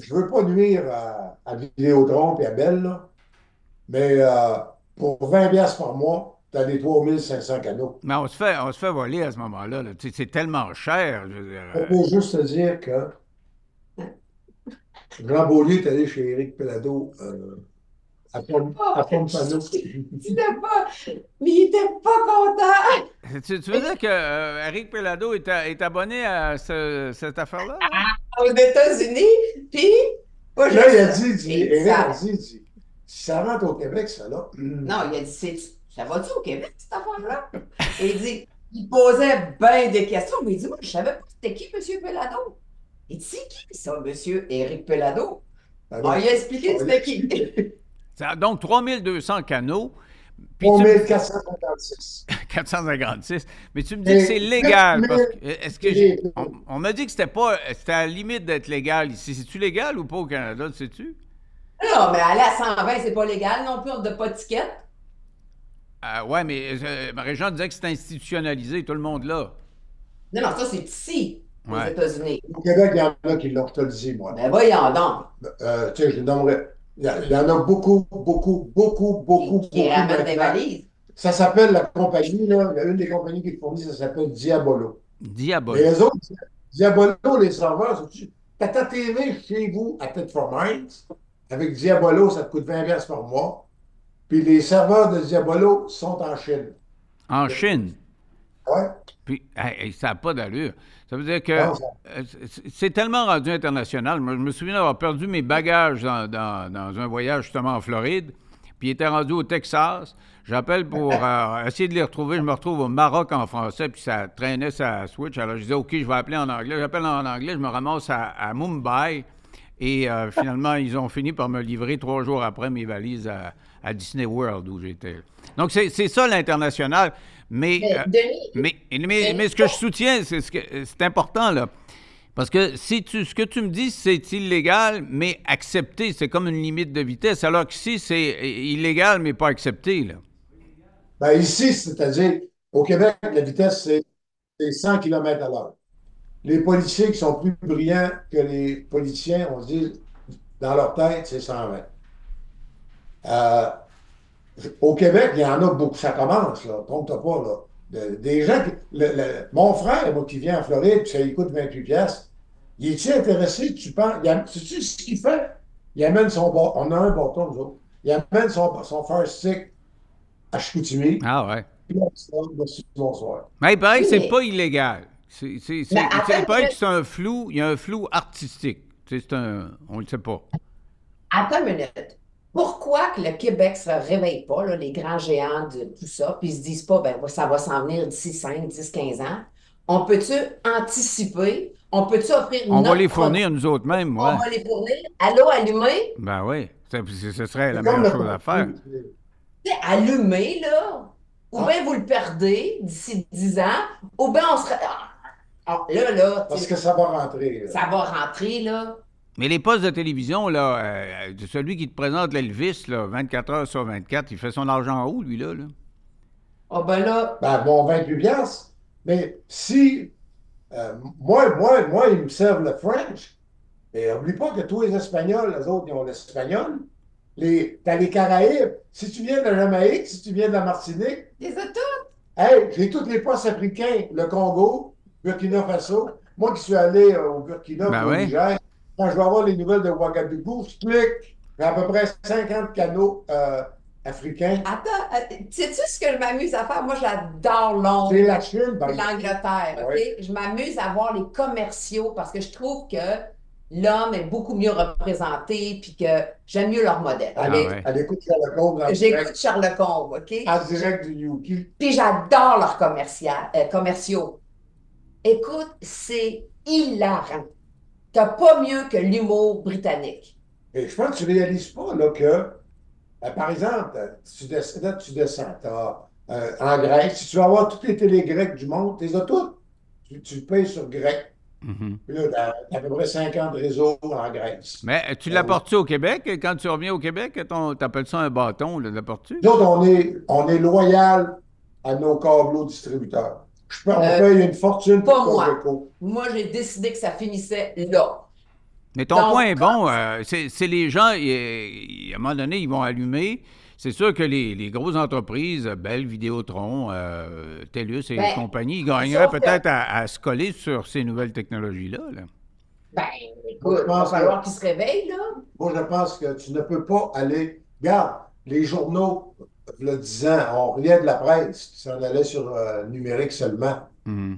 je veux pas nuire à, à Vidéotron et à Belle, là, mais euh, pour 20 piastres par mois, tu as des 3500 canaux. Mais on se fait, on se fait voler à ce moment-là. là. C'est tellement cher. je veux dire, Je euh, peux juste te dire que Jean Beaulieu est allé chez Éric Pelado euh, Pompano. Il était pas, mais il était pas content. Tu, tu veux dire que euh, Eric Pelado est, abonné à ce- cette affaire-là? là? Aux États-Unis, puis... pas Là, il a dit, il dit Et Éric ça- a dit, il dit, si ça rentre au Québec, ça là. hum, Non, il a dit, ça va-tu au Québec, cette affaire-là? Et il dit, il posait bien des questions, mais il dit, moi, je savais pas c'était qui, M. Pelado. Il dit, c'est qui ça, M. Éric Pelado? ben Ah, a expliqué c'était qui. Ça- donc, 3200 canaux. Puis tu me- 3456. 456. Mais tu me dis que c'est légal. mais- parce que- Est-ce que on, on m'a dit que c'était pas. C'était à la limite d'être légal ici. C'est-tu légal ou pas au Canada, tu sais-tu? Non, mais aller à 120, c'est pas légal non plus, on n'a pas de ticket. Euh, ouais, mais euh, ma région disait que c'était institutionnalisé, tout le monde là. Non, non, ça, c'est ici, aux Ouais. États-Unis. Au Québec, il y en a qui l'ont autorisé, moi. Ben voyons donc. Euh, tu sais, je nommerais. Il y, en a beaucoup, beaucoup, beaucoup, beaucoup, Qui, qui beaucoup. ramène des maintenant. valises. Ça s'appelle la compagnie, là. Il y a une des compagnies qui fournit, ça s'appelle Diabolo. Et Diabolique. les autres, Diabolo, les serveurs, tu as ta TV chez vous à Tête Mines. Avec Diabolo, ça te coûte 20 piastres par mois. Puis les serveurs de Diabolo sont en Chine. En Chine. Ouais. Puis, hey, ça n'a pas d'allure. Ça veut dire que euh, c'est- tellement rendu international. Moi, je me souviens d'avoir perdu mes bagages dans, dans- dans un voyage justement en Floride. Puis, il était rendu au Texas. J'appelle pour euh, essayer de les retrouver. Je me retrouve au Maroc en français, puis ça traînait sa switch. Alors, je disais, OK, je vais appeler en anglais. J'appelle en anglais, je me ramasse à, à Mumbai. Et euh, finalement, ils ont fini par me livrer trois jours après mes valises à, à Disney World où j'étais. Donc, c'est ça l'international. Mais, Mais, euh, Denis, mais, mais, mais ce que je soutiens, c'est ce que c'est important, là. Parce que si tu, ce que tu me dis, c'est illégal, mais accepté, c'est comme une limite de vitesse, alors qu'ici, c'est illégal, mais pas accepté, là. Ben ici, c'est-à-dire, au Québec, la vitesse, c'est c'est 100 km à l'heure. Les policiers qui sont plus brillants que les politiciens, on se dit, dans leur tête, c'est 120. Euh, au Québec, il y en a beaucoup. Ça commence, là. Trompe-toi pas, là. De- des gens qui. le- le- mon frère, moi, qui vient en Floride, puis ça lui coûte 28 piastres, il est-tu intéressé, tu penses? am- Sais-tu ce qu'il fait? Il amène son. On a un bâton, nous autres. Il amène son, son Fire Stick à Chicoutimi. Ah ouais. Puis bonsoir. Mais il paraît que c'est Mais- pas illégal. C'est, c'est, c'est- Mais c'est- attends, il paraît mais- que c'est un flou, il y a un flou artistique. Tu sais, c'est un, on le sait pas. attends une minute. Pourquoi que le Québec se réveille pas, là, les grands géants de tout ça, puis ils se disent pas, ben, ça va s'en venir d'ici 5, 10, 15 ans? On peut-tu anticiper? On peut-tu offrir On va les fournir nous autres mêmes, ouais. On va les fournir à l'eau allumée? Ben oui. Ça- Ce serait la meilleure le chose à faire. allumé, là. Ou Ah. bien vous le perdez d'ici 10 ans, ou bien on serait. Ah, ah, là, là, Parce que ça va rentrer. là. ça va rentrer, là. Mais les postes de télévision, là, euh, celui qui te présente l'Elvis, là, 24 heures sur 24, il fait son argent en haut, lui, là. là? Ah, ben là, Ben, bon, 28 piastres. Mais si, euh, moi, moi, moi, ils me servent le French. Et oublie pas que tous les Espagnols, les autres, ils ont l'espagnol. Les, t'as les Caraïbes. Si tu viens de la Jamaïque, si tu viens de la Martinique, les a tous. hey, j'ai tous les postes africains. Le Congo, Burkina Faso. Moi qui suis allé euh, au Burkina, Ben au. Niger, quand je vais avoir les nouvelles de Ouagadougou, je clique. J'ai à peu près 50 canaux euh, africains. Attends, euh, sais-tu ce que je m'amuse à faire? Moi, j'adore Londres. C'est la Chine, ben, l'Angleterre, OK? Je m'amuse à voir les commerciaux parce que je trouve que l'homme est beaucoup mieux représenté puis que j'aime mieux leur modèle? Ah ouais. Combe, en direct, J'écoute Charles Combe, OK? en direct du Yuki. Puis j'adore leurs commercia- euh, commerciaux. Écoute, c'est hilarant. T'as pas mieux que l'humour britannique. Et je pense que tu réalises pas là, que, euh, par exemple, tu descends, là, tu descends t'as, euh, en Grèce, si tu veux avoir toutes les télés grecques du monde, tu les as toutes. Tu, tu payes sur grec. Mhm. Là, t'as, t'as à peu près 50 réseaux en Grèce. Mais euh, tu l'apportes-tu au Québec? Quand tu reviens au Québec, tu appelles ça un bâton, l'apportes-tu? Nous autres, on est, on est loyal à nos câbleaux distributeurs. Je peux, on Euh, paye une fortune pas pour moi. Cogeco. Moi, j'ai décidé que ça finissait là. Mais ton Donc, point est bon. euh, c'est les gens, à un moment donné, ils vont allumer. C'est sûr que les, les grosses entreprises, Bell, Vidéotron, euh, TELUS et Ben, compagnie, ils gagneraient que- peut-être à, à se coller sur ces nouvelles technologies-là. là. Ben, écoute, je il va pense falloir qu'ils se réveillent, là. Moi, je pense que tu ne peux pas aller. Regarde, les journaux, le 10 ans, on riait de la presse, qui s'en allait sur euh, numérique seulement. Mhm.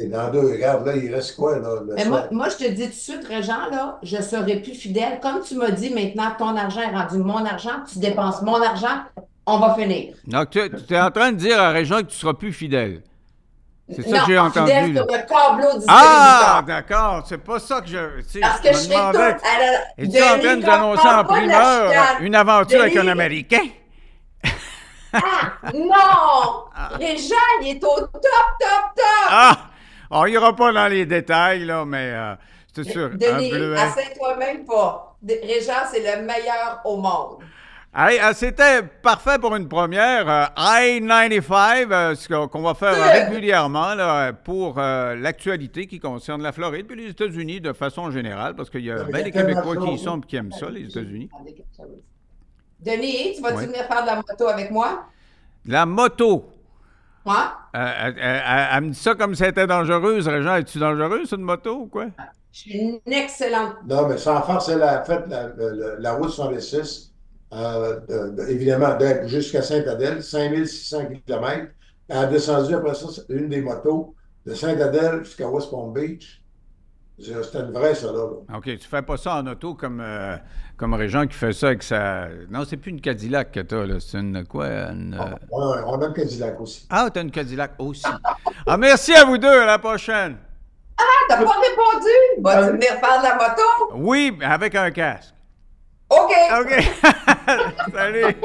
Et dans deux, regarde, là, il reste quoi, là? le Mais moi, moi, je te dis tout de suite, Régent, là, je serai plus fidèle. Comme tu m'as dit maintenant, ton argent est rendu mon argent, tu dépenses mon argent, on va finir. Donc, tu, tu es en train de dire à Régent que tu seras plus fidèle. C'est ça non, que j'ai entendu. fidèle là. sur le câbleau distributeur. Ah, d'accord. C'est pas ça que je. tu sais, Parce que je je me serai demandais, toute. Alors, Es-tu en train de nous annoncer en la primeur une aventure avec un Américain? Ah, non! Régent, il est au top, top, top! Ah! On ira pas dans les détails, là, mais euh, c'est sûr. Denis, asseye-toi même pas. Régent, c'est le meilleur au monde. Hey, euh, C'était parfait pour une première. euh, I-95, euh, ce qu'on va faire régulièrement là, pour l'actualité qui concerne la Floride puis les États-Unis de façon générale, parce qu'il y a bien des Québécois qui y sont et qui aiment ça, les États-Unis. Denis, tu vas-tu Ouais. venir faire de la moto avec moi? La moto. Moi? Euh, euh, euh, elle, elle me dit ça comme si elle était dangereuse. Régent, es-tu dangereuse, une moto ou quoi? Je suis une excellente. Non, mais sans faire, c'est la, fait, la, la, la route 66, euh, de- de- évidemment, jusqu'à Sainte-Adèle, 5600 km. Elle a descendu après ça, une des motos, de Sainte-Adèle jusqu'à West Palm Beach. C'est- C'était une vraie, ça, là. là. OK, tu fais pas ça en auto comme, euh, comme Régent qui fait ça avec sa... Non, c'est plus une Cadillac que t'as, là. C'est une quoi? Une, euh, Ouais, on a le Cadillac aussi. Ah, t'as une Cadillac aussi. Ah, merci à vous deux. À la prochaine. Ah, t'as pas répondu? Vas-tu venir faire de la moto? Oui, mais avec un casque. OK. OK. Salut.